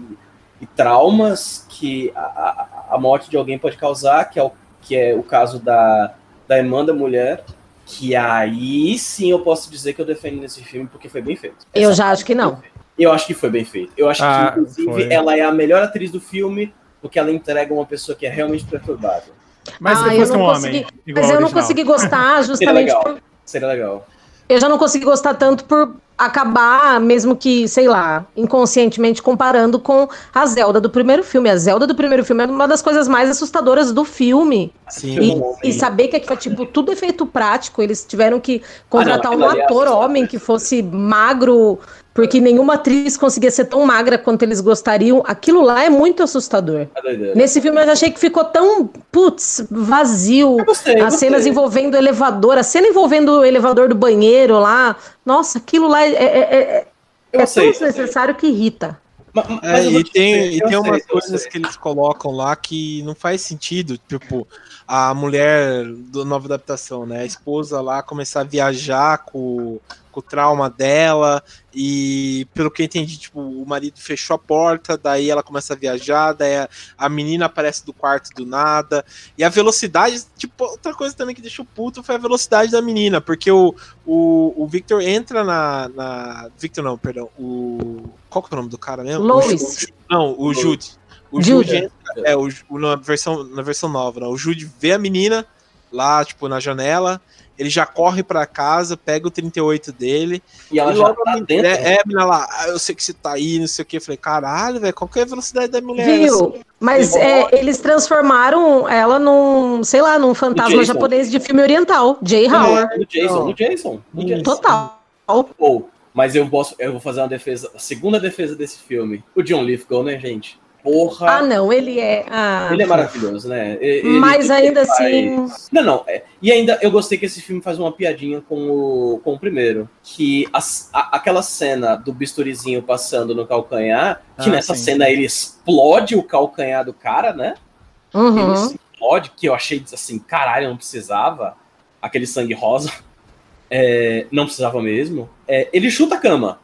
e, e traumas que a, a, morte de alguém pode causar, que é o, que é o caso da, da irmã da mulher, que aí sim eu posso dizer que eu defendo nesse filme porque foi bem feito. Eu já acho que não. Eu acho que foi bem feito. Eu acho ah, que, inclusive, foi. ela é a melhor atriz do filme porque ela entrega uma pessoa que é realmente perturbável. Mas ah, se fosse um consegui, homem. Mas eu não consegui gostar justamente Seria legal. por. Seria legal. Eu já não consegui gostar tanto por acabar, mesmo que, sei lá, inconscientemente comparando com a Zelda do primeiro filme. A Zelda do primeiro filme é uma das coisas mais assustadoras do filme. Sim. E, e, saber que é tipo tudo efeito prático, eles tiveram que contratar ah, não, um ator homem que fosse magro, porque nenhuma atriz conseguia ser tão magra quanto eles gostariam. Aquilo lá é muito assustador. É Nesse filme eu achei que ficou tão, putz, vazio. Gostei, As cenas envolvendo o elevador, a cena envolvendo o elevador do banheiro lá. Nossa, aquilo lá é, é, é, é tão desnecessário que irrita. Mas, mas é, e tem, e tem umas coisas que eles colocam lá que não faz sentido. Tipo, a mulher do nova adaptação, né? A esposa lá começar a viajar com com o trauma dela, e pelo que eu entendi, tipo, o marido fechou a porta, daí ela começa a viajar, daí a, a menina aparece do quarto do nada, e a velocidade, tipo, outra coisa também que deixou puto foi a velocidade da menina, porque o, o, o Victor entra na, na. Victor não, perdão, o. Qual que é o nome do cara mesmo? Lois. Não, o Jude. O Jude, Jude entra, é, o, na, versão, na versão nova, né? o Jude vê a menina lá, tipo, na janela, ele já corre para casa, pega o 38 dele. E ela e já tá dentro. É, é, menina lá, ah, eu sei que você tá aí, não sei o que. Eu falei, caralho, velho, qual que é a velocidade da mulher? Viu? Assim? Mas é, eles transformaram ela num, sei lá, num fantasma japonês de filme oriental, Jay Howard. No Jason, no Jason, no Jason. Total. Oh, mas eu posso, eu vou fazer uma defesa, a segunda defesa desse filme. O John Lithgow, né, gente? Porra. Ah, não, ele é. Ah, ele é maravilhoso, né? Ele, Mas ainda faz... assim. Não, não. É. E ainda eu gostei que esse filme faz uma piadinha com o, com o primeiro. Que a, a, aquela cena do bisturizinho passando no calcanhar, que ah, nessa sim. cena ele explode o calcanhar do cara, né? Uhum. Ele explode, que eu achei assim, caralho, não precisava. Aquele sangue rosa. É, não precisava mesmo. É, ele chuta a cama.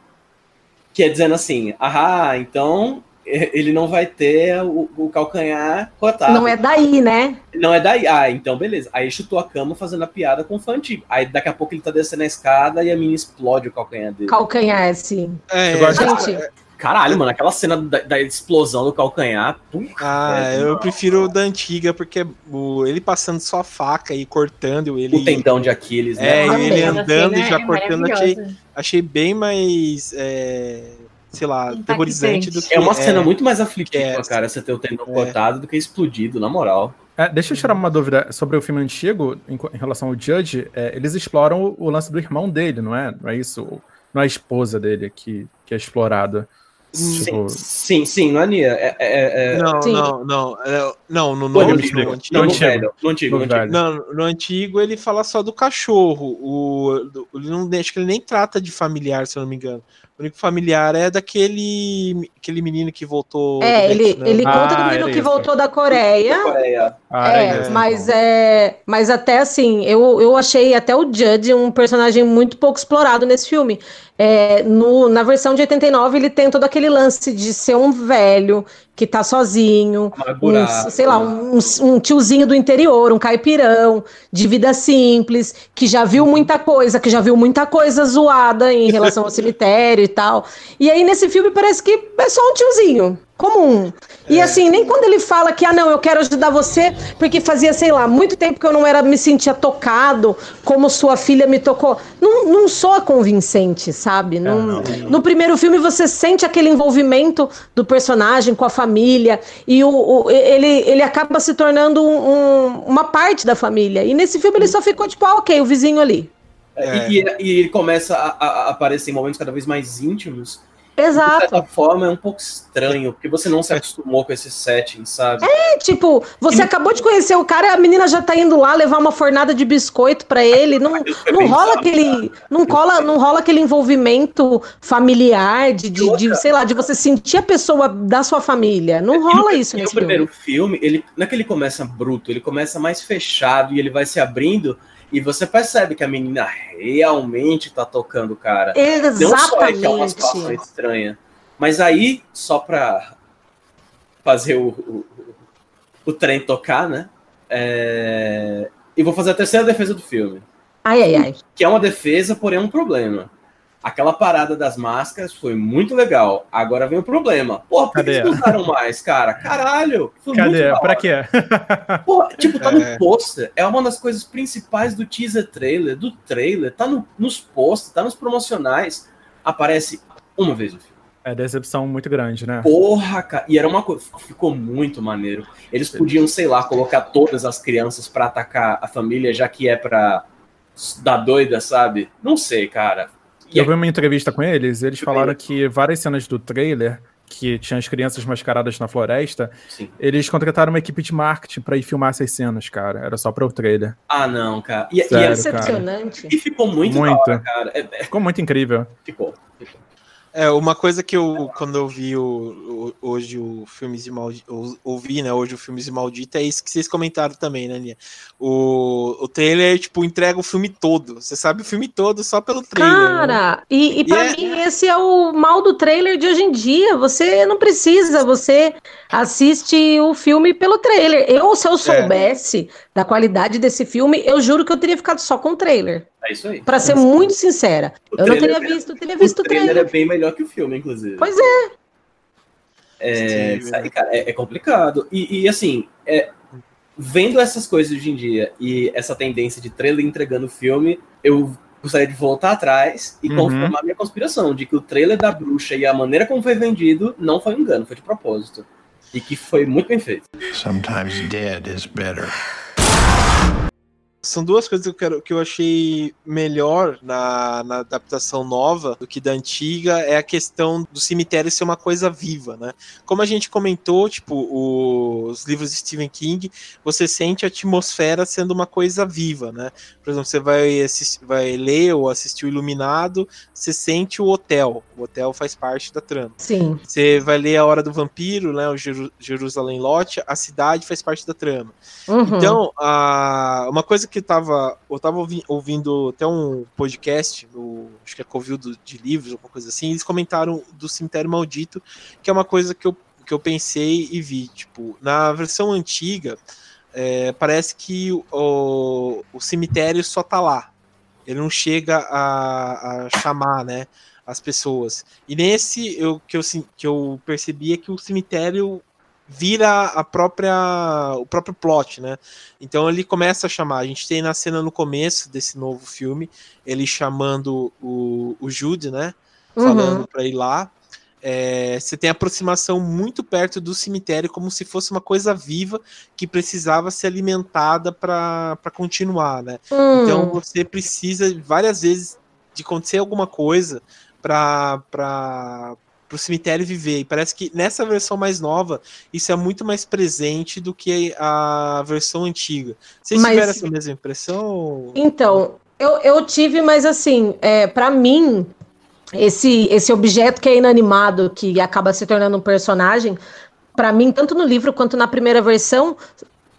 Que é dizendo assim, ah, então ele não vai ter o, o, calcanhar cortado. Não é daí, né? Não é daí. Ah, então beleza. Aí chutou a cama fazendo a piada com o fã antigo. Aí daqui a pouco ele tá descendo a escada e a menina explode o calcanhar dele. Calcanhar, sim. É, gente. Caralho, mano, aquela cena da, da explosão do calcanhar. ah, é, eu prefiro o da antiga, porque o, ele passando só a faca e cortando ele. O tendão de Aquiles, né? É, ele andando e já é cortando, achei, achei bem mais. É sei lá, terrorizante do que. É uma cena muito mais aflitiva, é, cara, você ter o tendão é. cortado do que explodido, na moral. É, deixa eu tirar uma dúvida sobre o filme antigo, em, em relação ao Judge. É, eles exploram o, o, lance do irmão dele, não é? Não é isso? Não é a esposa dele que, que é explorada. Sim, tipo... sim, sim, não é Nia. É, é, é... Não, não, não, é, não. No, no, no, antigo, no, antigo, no, antigo, no, antigo, no, antigo. Não, no antigo ele fala só do cachorro. O, ele não, acho que ele nem trata de familiar, se eu não me engano. O único familiar é daquele aquele menino que voltou. É, ele, ele conta ah, do menino que voltou da Coreia. Da Coreia. Ah, é, é, mas é. Mas até assim, eu, eu achei até o Judge um personagem muito pouco explorado nesse filme. É, no, na versão de 89, ele tem todo aquele lance de ser um velho que tá sozinho, um, sei lá, um, um, tiozinho do interior, um caipirão, de vida simples, que já viu muita coisa, que já viu muita coisa zoada em relação ao cemitério e tal. E aí, nesse filme, parece que é só um tiozinho comum. E é. assim, nem quando ele fala que, ah, não, eu quero ajudar você, porque fazia, sei lá, muito tempo que eu não era, me sentia tocado, como sua filha me tocou. Não, não soa convincente, sabe? É, não, não, não. No primeiro filme você sente aquele envolvimento do personagem com a família, e o, o ele, ele acaba se tornando um, uma parte da família. E nesse filme ele só ficou tipo, ah, ok, o vizinho ali. É. E, e, ele começa a, a, aparecer em momentos cada vez mais íntimos Exato. De certa forma é um pouco estranho, porque você não se acostumou com esse setting, sabe? É, tipo, você e... acabou de conhecer o cara a menina já tá indo lá levar uma fornada de biscoito para ele. Não, não rola aquele. Não, cola, não rola aquele envolvimento familiar de, de, de, sei lá, de você sentir a pessoa da sua família. Não rola isso nesse filme. O primeiro filme, ele, não é que ele começa bruto, ele começa mais fechado e ele vai se abrindo. E você percebe que a menina realmente tá tocando o cara. Exatamente. Não só é que é uma situação estranha. Mas aí, só pra fazer o, o, o trem tocar, né? É... E vou fazer a terceira defesa do filme. Ai, ai, ai. Que é uma defesa, porém um problema. Aquela parada das máscaras foi muito legal. Agora vem o problema. Porra, por que eles usaram mais, cara? Caralho! Cadê? Pra quê? Porra, tipo, tá no é. pôster. É uma das coisas principais do teaser trailer, do trailer. Tá no, nos posters, tá nos promocionais. Aparece uma vez no filme. É decepção muito grande, né? Porra, cara. E era uma coisa. Ficou muito maneiro. Eles podiam, sei lá, colocar todas as crianças para atacar a família, já que é pra dar doida, sabe? Não sei, cara. Eu vi uma entrevista com eles, eles falaram que várias cenas do trailer que tinha as crianças mascaradas na floresta, Sim. eles contrataram uma equipe de marketing para ir filmar essas cenas, cara. Era só para o trailer. Ah, não, cara. E, Sério, e é decepcionante. E ficou muito, muito. Hora, cara. É, é... Ficou muito incrível. Ficou. ficou. É, uma coisa que eu, quando eu vi o, o hoje o Filmes de Maldito, ouvi, né, hoje o Filmes de Maldito, é isso que vocês comentaram também, né, Lia? O, o trailer, tipo, entrega o filme todo. Você sabe o filme todo só pelo trailer. Né? Cara, né? e, e pra e é mim é... esse é o mal do trailer de hoje em dia. Você não precisa, você assiste o filme pelo trailer. Eu, se eu é. soubesse é. Da qualidade desse filme, eu juro que eu teria ficado só com o trailer. É isso aí. Pra ser muito sincera. O eu não teria é visto, eu teria visto o trailer. O trailer é bem melhor que o filme, inclusive. Pois é. É, sabe, cara, é, é complicado. E, e assim, é, vendo essas coisas hoje em dia e essa tendência de trailer entregando o filme, eu gostaria de voltar atrás e uhum. confirmar minha conspiração de que o trailer da bruxa e a maneira como foi vendido não foi um engano, foi de propósito. E que foi muito bem feito. Sometimes dead is better são duas coisas que eu, quero, que eu achei melhor na, na, adaptação nova do que da antiga é a questão do cemitério ser uma coisa viva, né? Como a gente comentou, tipo, os livros de Stephen King, você sente a atmosfera sendo uma coisa viva, né? Por exemplo, você vai, assistir, vai ler ou assistir o Iluminado, você sente o hotel. O hotel faz parte da trama. Sim. Você vai ler A Hora do Vampiro, né? O Jerusalém Lot, a cidade faz parte da trama. Uhum. Então, a, uma coisa que tava. Eu tava ouvindo até um podcast, no, acho que é Covil de Livros, alguma coisa assim, eles comentaram do Cemitério Maldito, que é uma coisa que eu, que eu pensei e vi. Tipo, na versão antiga, é, parece que o, o cemitério só tá lá. Ele não chega a, a chamar, né? As pessoas. E nesse eu, que, eu, que eu percebi é que o cemitério vira a própria o próprio plot, né? Então ele começa a chamar. A gente tem na cena no começo desse novo filme ele chamando o, o Jude, né? Falando uhum. para ir lá. É, você tem aproximação muito perto do cemitério, como se fosse uma coisa viva que precisava ser alimentada para continuar, né? Hum. Então você precisa várias vezes de acontecer alguma coisa para pro cemitério viver. E parece que nessa versão mais nova, isso é muito mais presente do que a versão antiga. Vocês mas... tiveram essa mesma impressão? Então, eu, eu tive, mas assim, é, para mim, esse, esse objeto que é inanimado, que acaba se tornando um personagem, para mim, tanto no livro quanto na primeira versão,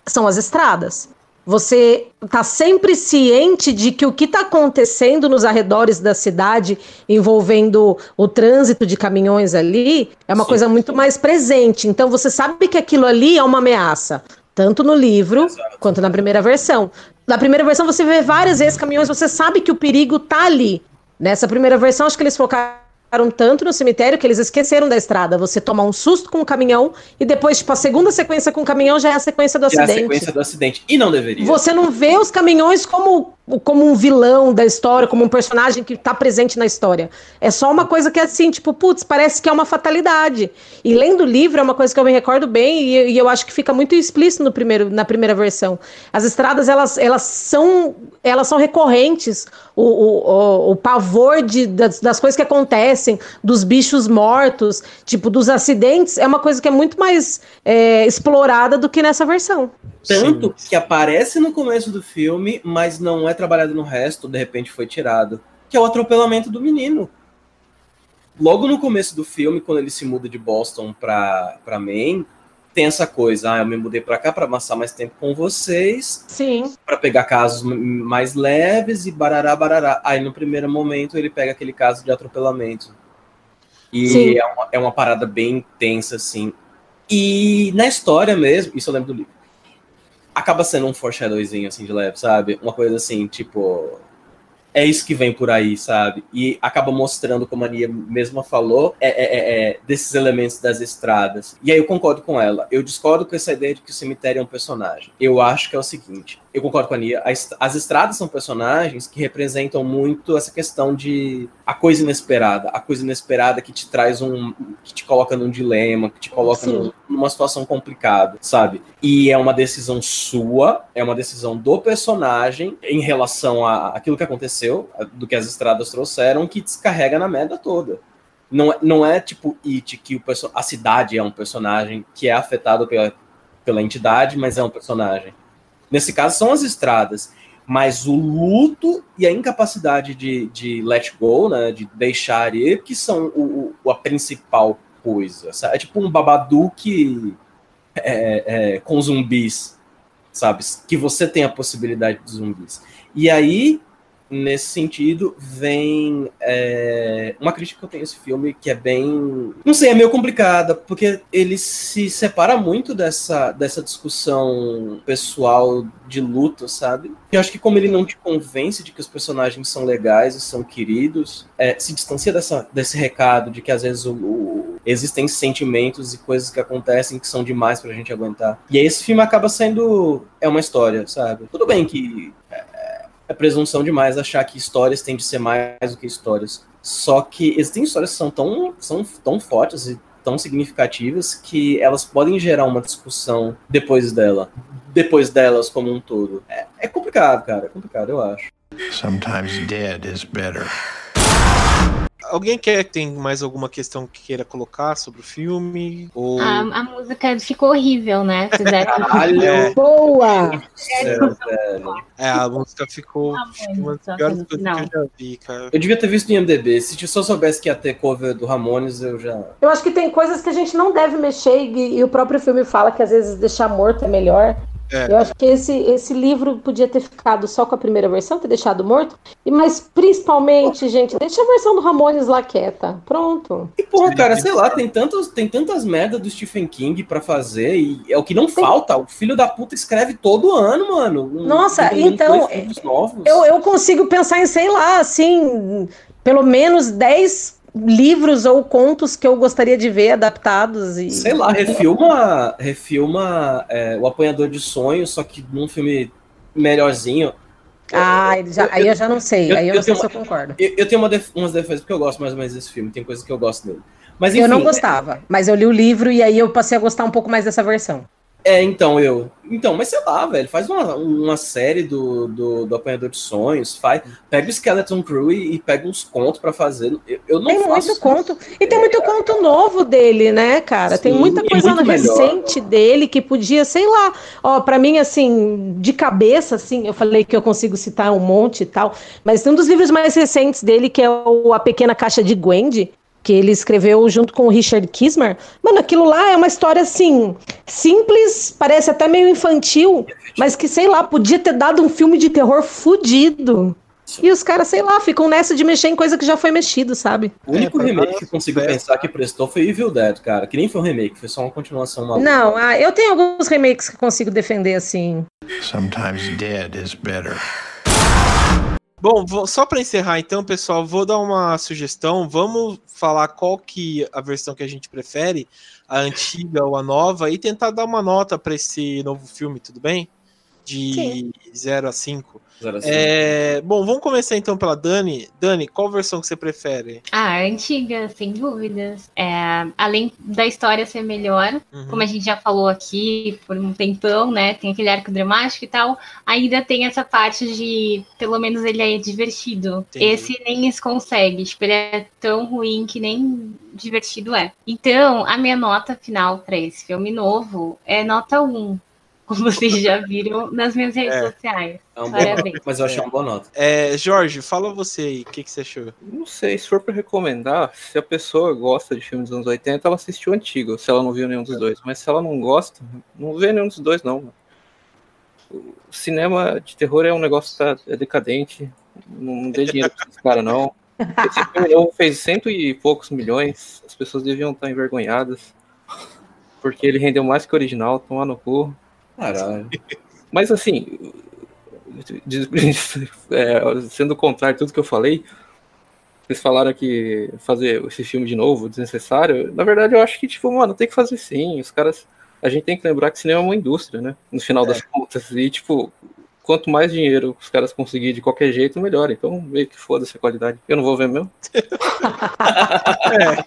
são as estradas. Você está sempre ciente de que o que está acontecendo nos arredores da cidade, envolvendo o trânsito de caminhões ali, é uma sim, coisa muito mais presente. Então você sabe que aquilo ali é uma ameaça, tanto no livro Exato. quanto na primeira versão. Na primeira versão você vê várias vezes caminhões, você sabe que o perigo está ali. Nessa primeira versão, acho que eles focaram tanto no cemitério que eles esqueceram da estrada. Você tomar um susto com o caminhão e depois, tipo, a segunda sequência com o caminhão já é a sequência do já acidente. É a sequência do acidente. E não deveria. Você não vê os caminhões como como um vilão da história, como um personagem que está presente na história. É só uma coisa que é assim, tipo, putz, parece que é uma fatalidade. E lendo o livro é uma coisa que eu me recordo bem e, e, eu acho que fica muito explícito no primeiro, na primeira versão. As estradas, elas, elas, são, elas são recorrentes. O, o, o, o pavor de, das, das coisas que acontecem, dos bichos mortos, tipo, dos acidentes, é uma coisa que é muito mais é, explorada do que nessa versão. Tanto Sim. que aparece no começo do filme, mas não é trabalhado no resto, de repente foi tirado. Que é o atropelamento do menino. Logo no começo do filme, quando ele se muda de Boston pra, pra Maine, tem essa coisa, ah, eu me mudei para cá para passar mais tempo com vocês. Sim. Para pegar casos mais leves e barará, barará. Aí no primeiro momento ele pega aquele caso de atropelamento. E é uma, é uma, parada bem tensa, assim. E na história mesmo, isso eu lembro do livro acaba sendo um foreshadowzinho, assim, de leve, sabe? Uma coisa assim, tipo. É isso que vem por aí, sabe? E acaba mostrando, como a Nia mesma falou, é, é, é, é, desses elementos das estradas. E aí eu concordo com ela. Eu discordo com essa ideia de que o cemitério é um personagem. Eu acho que é o seguinte: eu concordo com a Nia. As, as estradas são personagens que representam muito essa questão de a coisa inesperada, a coisa inesperada que te traz um. que te coloca num dilema, que te coloca num, numa situação complicada, sabe? E é uma decisão sua, é uma decisão do personagem em relação a aquilo que aconteceu, do que as estradas trouxeram, que descarrega na merda toda. Não, é, não é tipo It, que o a cidade é um personagem que é afetado pela, pela entidade, mas é um personagem Nesse caso, são as estradas. Mas o luto e a incapacidade de, de let go, né, de deixar ir, que são o, o a principal coisa. Sabe? É tipo um Babadook é, é, com zumbis, sabe? Que você tem a possibilidade de zumbis. E aí nesse sentido, vem é, uma crítica que eu tenho a esse filme que é bem. Não sei, é meio complicada, porque ele se separa muito dessa, dessa discussão pessoal de luto, sabe? Eu acho que, como ele não te convence de que os personagens são legais e são queridos, é, se distancia dessa, desse recado de que às vezes o, o, existem sentimentos e coisas que acontecem que são demais pra gente aguentar. E aí esse filme acaba sendo. É uma história, sabe? Tudo bem que. É, presunção demais achar que histórias têm de ser mais do que histórias. Só que existem histórias que são tão, são tão fortes e tão significativas que elas podem gerar uma discussão depois dela, depois delas como um todo. É, é complicado, cara, é complicado, eu acho. Sometimes dead is better. Alguém quer tem mais alguma questão que queira colocar sobre o filme? Ou... A, a música ficou horrível, né? Fizeram. é. Boa! É, a música ficou ah, uma das piores coisas que eu já vi, cara. Eu devia ter visto no IMDB. Se eu só soubesse que ia ter cover do Ramones, eu já. Eu acho que tem coisas que a gente não deve mexer e, e o próprio filme fala que às vezes deixar morto é melhor. É. Eu acho que esse, esse livro podia ter ficado só com a primeira versão, ter deixado morto. E, mas principalmente, gente, deixa a versão do Ramones lá quieta. Pronto. E porra, cara, sei lá, tem, tantos, tem tantas merdas do Stephen King para fazer e é o que não tem... falta. O filho da puta escreve todo ano, mano. Nossa, então. Eu, eu consigo pensar em, sei lá, assim, pelo menos 10 livros ou contos que eu gostaria de ver adaptados. E... Sei lá, refilma, refilma é, O Apanhador de Sonhos, só que num filme melhorzinho. Ah, já, eu, aí eu já não sei, eu, aí eu, não sei se eu concordo. Eu, eu tenho uma def, umas defesas porque eu gosto mais ou menos desse filme, tem coisas que eu gosto dele. Mas, enfim, eu não gostava, mas eu li o livro e aí eu passei a gostar um pouco mais dessa versão. É, então, eu. Então, mas sei lá, velho, faz uma, uma série do, do, do Apanhador de Sonhos, faz, pega o Skeleton Crew e, e pega uns contos para fazer. Eu, eu não tem muito conto. E tem muito conto novo dele, né, cara? Sim, tem muita coisa recente melhor. dele que podia, sei lá. Ó, para mim, assim, de cabeça, assim, eu falei que eu consigo citar um monte e tal, mas tem um dos livros mais recentes dele, que é o A Pequena Caixa de Gwendy, que ele escreveu junto com o Richard Kismer. Mano, aquilo lá é uma história assim, simples, parece até meio infantil, mas que, sei lá, podia ter dado um filme de terror fudido. E os caras, sei lá, ficam nessa de mexer em coisa que já foi mexido, sabe? O único é, remake que eu consigo é. pensar que prestou foi Evil Dead, cara. Que nem foi um remake, foi só uma continuação maluca. Não, ah, eu tenho alguns remakes que consigo defender assim. Sometimes dead is better. Bom, vou, só para encerrar então, pessoal, vou dar uma sugestão. Vamos falar qual que a versão que a gente prefere, a antiga ou a nova, e tentar dar uma nota para esse novo filme, tudo bem? De 0 a 5. É, bom, vamos começar então pela Dani. Dani, qual versão que você prefere? Ah, a antiga, sem dúvidas. É, além da história ser melhor, uhum. como a gente já falou aqui por um tempão, né? Tem aquele arco dramático e tal. Ainda tem essa parte de, pelo menos ele é divertido. Entendi. Esse nem se consegue. Tipo, ele é tão ruim que nem divertido é. Então, a minha nota final para esse filme novo é nota 1 como vocês já viram nas minhas redes é. sociais. É um Parabéns. Mas eu achei uma boa nota. É, Jorge, fala você aí, o que, que você achou? Não sei, se for para recomendar, se a pessoa gosta de filmes dos anos 80, ela assistiu o antigo, se ela não viu nenhum dos dois. Mas se ela não gosta, não vê nenhum dos dois, não. O cinema de terror é um negócio que tá, é decadente, não dê dinheiro para esses caras, não. Esse filme novo fez cento e poucos milhões, as pessoas deviam estar envergonhadas, porque ele rendeu mais que o original, tomar no cu. Caralho. Mas assim, é, sendo contrário a tudo que eu falei, vocês falaram que fazer esse filme de novo, desnecessário. Na verdade, eu acho que, tipo, mano, tem que fazer sim. Os caras. A gente tem que lembrar que cinema é uma indústria, né? No final é. das contas. E, tipo, quanto mais dinheiro os caras conseguirem de qualquer jeito, melhor. Então, meio que foda-se a qualidade. Eu não vou ver mesmo. é.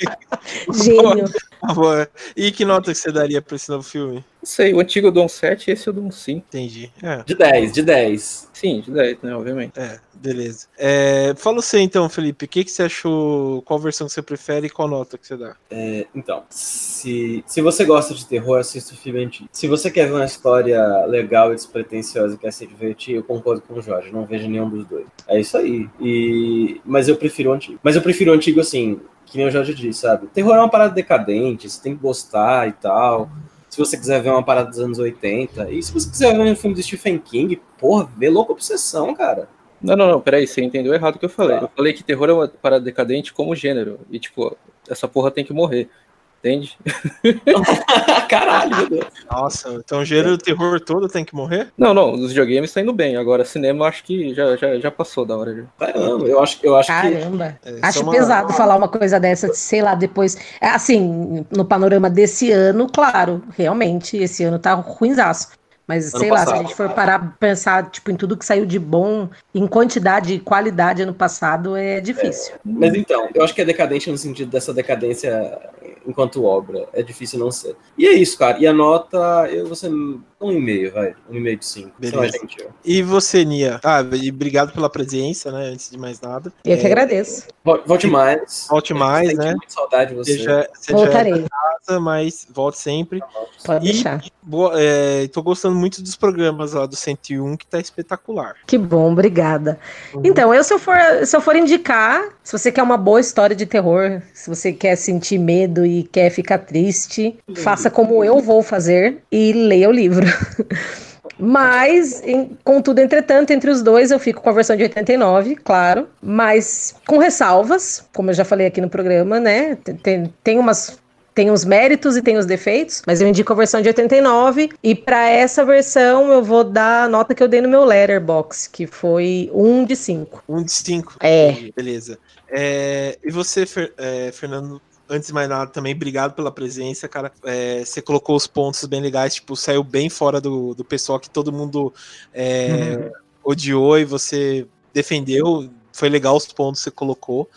Gênio. Boa. E que nota que você daria pra esse novo filme? Não sei, o antigo eu dou um 7 e esse eu dou um 5. Entendi. É. De 10, de 10. Sim, de 10, né, obviamente. É, beleza. É, fala você então, Felipe, o que, que você achou, qual versão que você prefere e qual nota que você dá? É, então, se, se você gosta de terror, assista o filme antigo. Se você quer ver uma história legal e despretensiosa e quer se divertir, eu concordo com o Jorge, não vejo nenhum dos dois. É isso aí. E, mas eu prefiro o antigo. Mas eu prefiro o antigo assim, que nem o Jorge disse, sabe? Terror é uma parada decadente, você tem que gostar e tal. Se você quiser ver uma parada dos anos 80. E se você quiser ver um filme do Stephen King, porra, vê Louco Obsessão, cara. Não, não, não, peraí, você entendeu errado o que eu falei. Ah. Eu falei que terror é uma parada decadente como gênero. E, tipo, essa porra tem que morrer. Entende? Caralho, meu Deus. Nossa, então o gênero do terror todo tem que morrer? Não, não, os videogames estão indo bem. Agora, cinema eu acho que já, já, já passou da hora. Já. Caramba, eu acho, eu acho Caramba. que. É, acho uma... pesado falar uma coisa dessa, sei lá, depois. É, assim, no panorama desse ano, claro, realmente, esse ano tá ruimzaço. Mas, ano sei passado. lá, se a gente for parar pensar tipo, em tudo que saiu de bom, em quantidade e qualidade ano passado, é difícil. É. Mas então, eu acho que é decadente no sentido dessa decadência enquanto obra. É difícil não ser. E é isso, cara. E a nota, eu você um e-mail, vai. Um e-mail de cinco. Beleza. E você, Nia? Ah, e obrigado pela presença, né? Antes de mais nada. Eu é... que agradeço. Volte mais. Volte mais, né? Muito saudade de você. Seja, seja Voltarei. casa, mas volte sempre. Pode e, deixar. Boa, é, tô gostando muito dos programas lá do 101, que tá espetacular. Que bom, obrigada. Uhum. Então, eu se eu, for, se eu for indicar, se você quer uma boa história de terror, se você quer sentir medo e quer ficar triste, faça como eu vou fazer e leia o livro. Mas, em, contudo, entretanto, entre os dois eu fico com a versão de 89, claro, mas com ressalvas, como eu já falei aqui no programa, né? Tem, tem umas tem os méritos e tem os defeitos, mas eu indico a versão de 89 e para essa versão eu vou dar a nota que eu dei no meu letterbox, que foi 1 de 5. 1 de 5. É. Beleza. É, e você, Fer, é, Fernando, antes de mais nada, também obrigado pela presença, cara. É, você colocou os pontos bem legais, tipo, saiu bem fora do, do pessoal que todo mundo é, uhum. odiou e você defendeu. Foi legal os pontos que você colocou.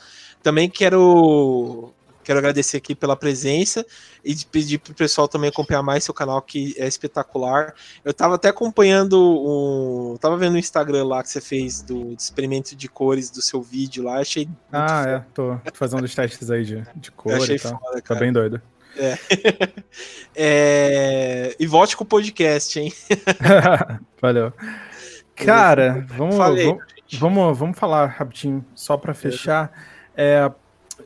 Também quero Quero agradecer aqui pela presença e pedir para o pessoal também acompanhar mais seu canal, que é espetacular. Eu estava até acompanhando um. Tava vendo o Instagram lá que você fez do, experimento de cores do seu vídeo lá. Achei. Ah, é. Tô fazendo os testes aí de, de cor. achei e tal. Foda, Tá bem doido. É. é. E volte com o podcast, hein? Valeu. Cara, vamos, vamos, vamos, vamos falar rapidinho, só para fechar. É,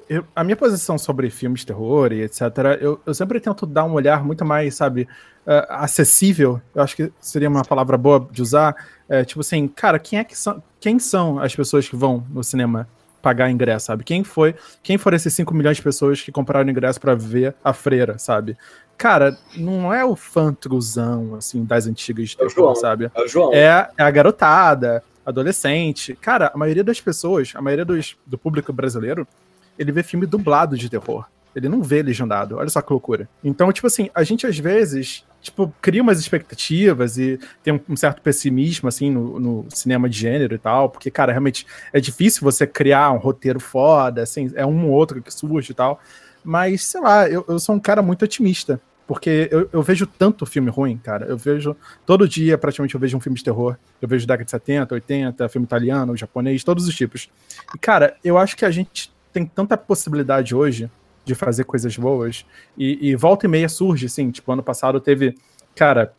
eu, a minha posição sobre filmes de terror e etc., eu, eu sempre tento dar um olhar muito mais, sabe, uh, acessível. Eu acho que seria uma palavra boa de usar. É, tipo assim, cara, quem é que são, quem são as pessoas que vão no cinema pagar ingresso, sabe? Quem foi, quem foram esses 5 milhões de pessoas que compraram ingresso para ver a freira, sabe? Cara, não é o fantruzão, assim, das antigas de é terror, sabe? É, o João. é, é a garotada, adolescente. Cara, a maioria das pessoas, a maioria dos, do público brasileiro, ele vê filme dublado de terror. Ele não vê legendado. Olha só que loucura. Então, tipo assim, a gente às vezes, tipo, cria umas expectativas e tem um, certo pessimismo, assim, no, no, cinema de gênero e tal, porque, cara, realmente é difícil você criar um roteiro foda, assim, é um ou outro que surge e tal. Mas, sei lá, eu, eu sou um cara muito otimista. Porque eu, eu, vejo tanto filme ruim, cara. Eu vejo. Todo dia, praticamente, eu vejo um filme de terror. Eu vejo década de 70, 80, filme italiano, japonês, todos os tipos. E, cara, eu acho que a gente tem tanta possibilidade hoje de fazer coisas boas. E, e volta e meia surge, assim, tipo, ano passado teve, cara,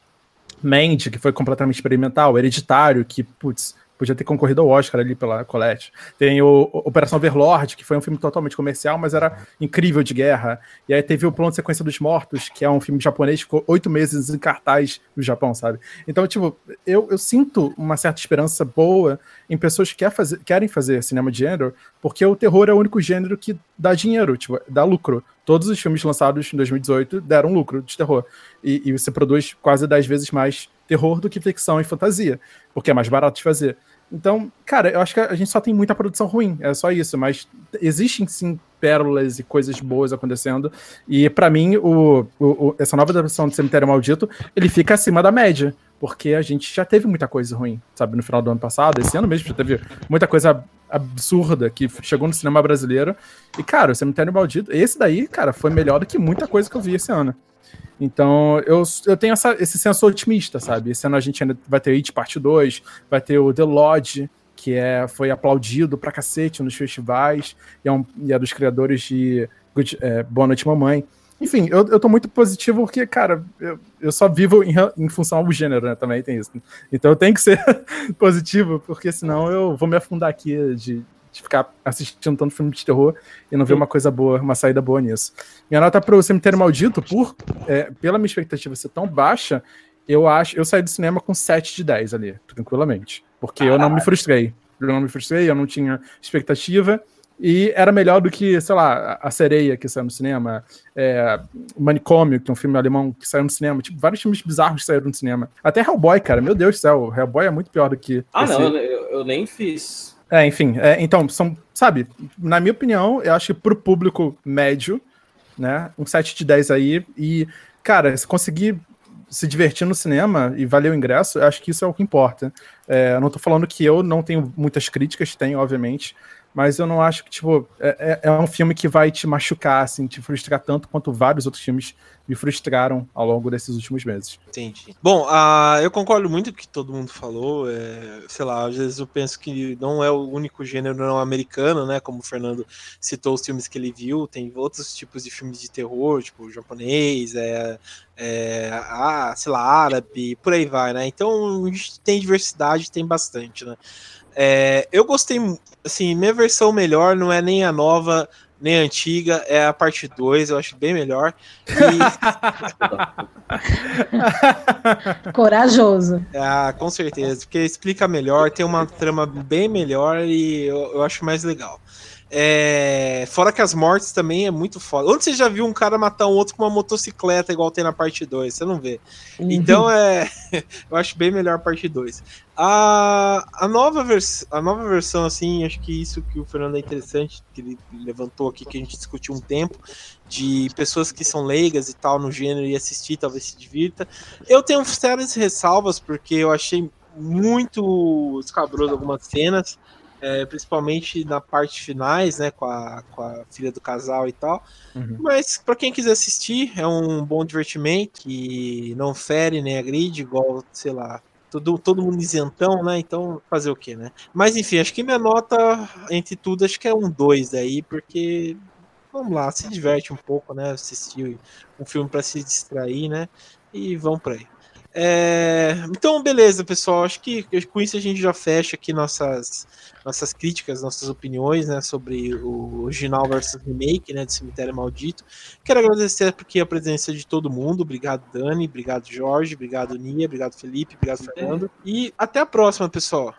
Mandy, que foi completamente experimental, Hereditário, que, putz, Podia ter concorrido ao Oscar ali pela Colette. Tem o Operação Overlord, que foi um filme totalmente comercial, mas era incrível de guerra. E aí teve o Plano de Sequência dos Mortos, que é um filme japonês ficou oito meses em cartaz no Japão, sabe? Então, tipo, eu, eu sinto uma certa esperança boa em pessoas que quer fazer, querem fazer cinema de gênero, porque o terror é o único gênero que dá dinheiro, tipo, dá lucro. Todos os filmes lançados em 2018 deram lucro de terror. E, e você produz quase dez vezes mais terror do que ficção e fantasia, porque é mais barato de fazer. Então, cara, eu acho que a gente só tem muita produção ruim, é só isso, mas existem sim pérolas e coisas boas acontecendo. E para mim, o, o, essa nova adaptação do Cemitério Maldito, ele fica acima da média. Porque a gente já teve muita coisa ruim, sabe? No final do ano passado, esse ano mesmo já teve muita coisa absurda que chegou no cinema brasileiro. E, cara, o Cemitério Maldito, esse daí, cara, foi melhor do que muita coisa que eu vi esse ano. Então, eu, eu tenho essa, esse senso otimista, sabe? Esse ano a gente ainda vai ter It Parte 2, vai ter o The Lodge, que é, foi aplaudido pra cacete nos festivais, e é, um, e é dos criadores de Good, é, Boa Noite Mamãe. Enfim, eu, eu tô muito positivo porque, cara, eu, eu só vivo em, em função ao gênero, né? Também tem isso. Então eu tenho que ser positivo, porque senão eu vou me afundar aqui de, de ficar assistindo tanto filme de terror e não ver uma coisa boa, uma saída boa nisso. Minha nota pro Cemitério Maldito, por, é, pela minha expectativa ser tão baixa, eu acho, eu saí do cinema com 7 de 10 ali, tranquilamente. Porque eu não me frustrei. Eu não me frustrei, eu não tinha expectativa. E era melhor do que, sei lá, A Sereia, que saiu no cinema, é, Manicômio, que é um filme alemão que saiu no cinema, tipo, vários filmes bizarros que saíram no cinema. Até Hellboy, cara, meu Deus do céu, Hellboy é muito pior do que. Ah, esse... não, eu, eu, nem fiz. É, enfim, é, então, são, sabe, na minha opinião, eu acho que pro público médio, né, um 7 de 10 aí, e, cara, se conseguir se divertir no cinema e valer o ingresso, eu acho que isso é o que importa. É, não tô falando que eu não tenho muitas críticas, tenho, obviamente, mas eu não acho que, tipo, é, é, é, um filme que vai te machucar, assim, te frustrar tanto quanto vários outros filmes me frustraram ao longo desses últimos meses. Entendi. Bom, uh, eu concordo muito com o que todo mundo falou. É, sei lá, às vezes eu penso que não é o único gênero não americano, né? Como o Fernando citou os filmes que ele viu, tem outros tipos de filmes de terror, tipo japonês, é, é, ah, sei lá, árabe, por aí vai, né? Então a gente tem diversidade, tem bastante, né? É, eu gostei, assim, minha versão melhor não é nem a nova, nem a antiga, é a parte 2, eu acho bem melhor. E... Corajoso. Ah, com certeza, porque explica melhor, tem uma trama bem melhor e eu, eu acho mais legal. É... Fora que as mortes também é muito foda. Onde você já viu um cara matar um outro com uma motocicleta igual tem na parte 2? Você não vê. Uhum. Então é. Eu acho bem melhor a parte 2. A, a, nova vers... a nova versão, assim, acho que isso que o Fernando é interessante, que ele levantou aqui, que a gente discutiu um tempo, de pessoas que são leigas e tal no gênero e assistir, talvez se divirta. Eu tenho sérias ressalvas, porque eu achei muito escabroso algumas cenas é, principalmente na parte finais, né, com a, com a filha do casal e tal. Uhum. Mas para quem quiser assistir, é um bom divertimento que não fere nem agride, igual, sei lá, todo, todo mundo isentão, né? Então, fazer o quê, né? Mas enfim, acho que minha nota, entre tudo, acho que é um 2 aí, porque vamos lá, se diverte um pouco, né? Assistir um filme para se distrair, né? E vamos para aí. É, então, beleza, pessoal. Acho que com isso a gente já fecha aqui nossas, nossas críticas, nossas opiniões né, sobre o original versus remake né, de Cemitério Maldito. Quero agradecer aqui a presença de todo mundo. Obrigado, Dani. Obrigado, Jorge. Obrigado, Nia. Obrigado, Felipe. Obrigado, Fernando. E até a próxima, pessoal.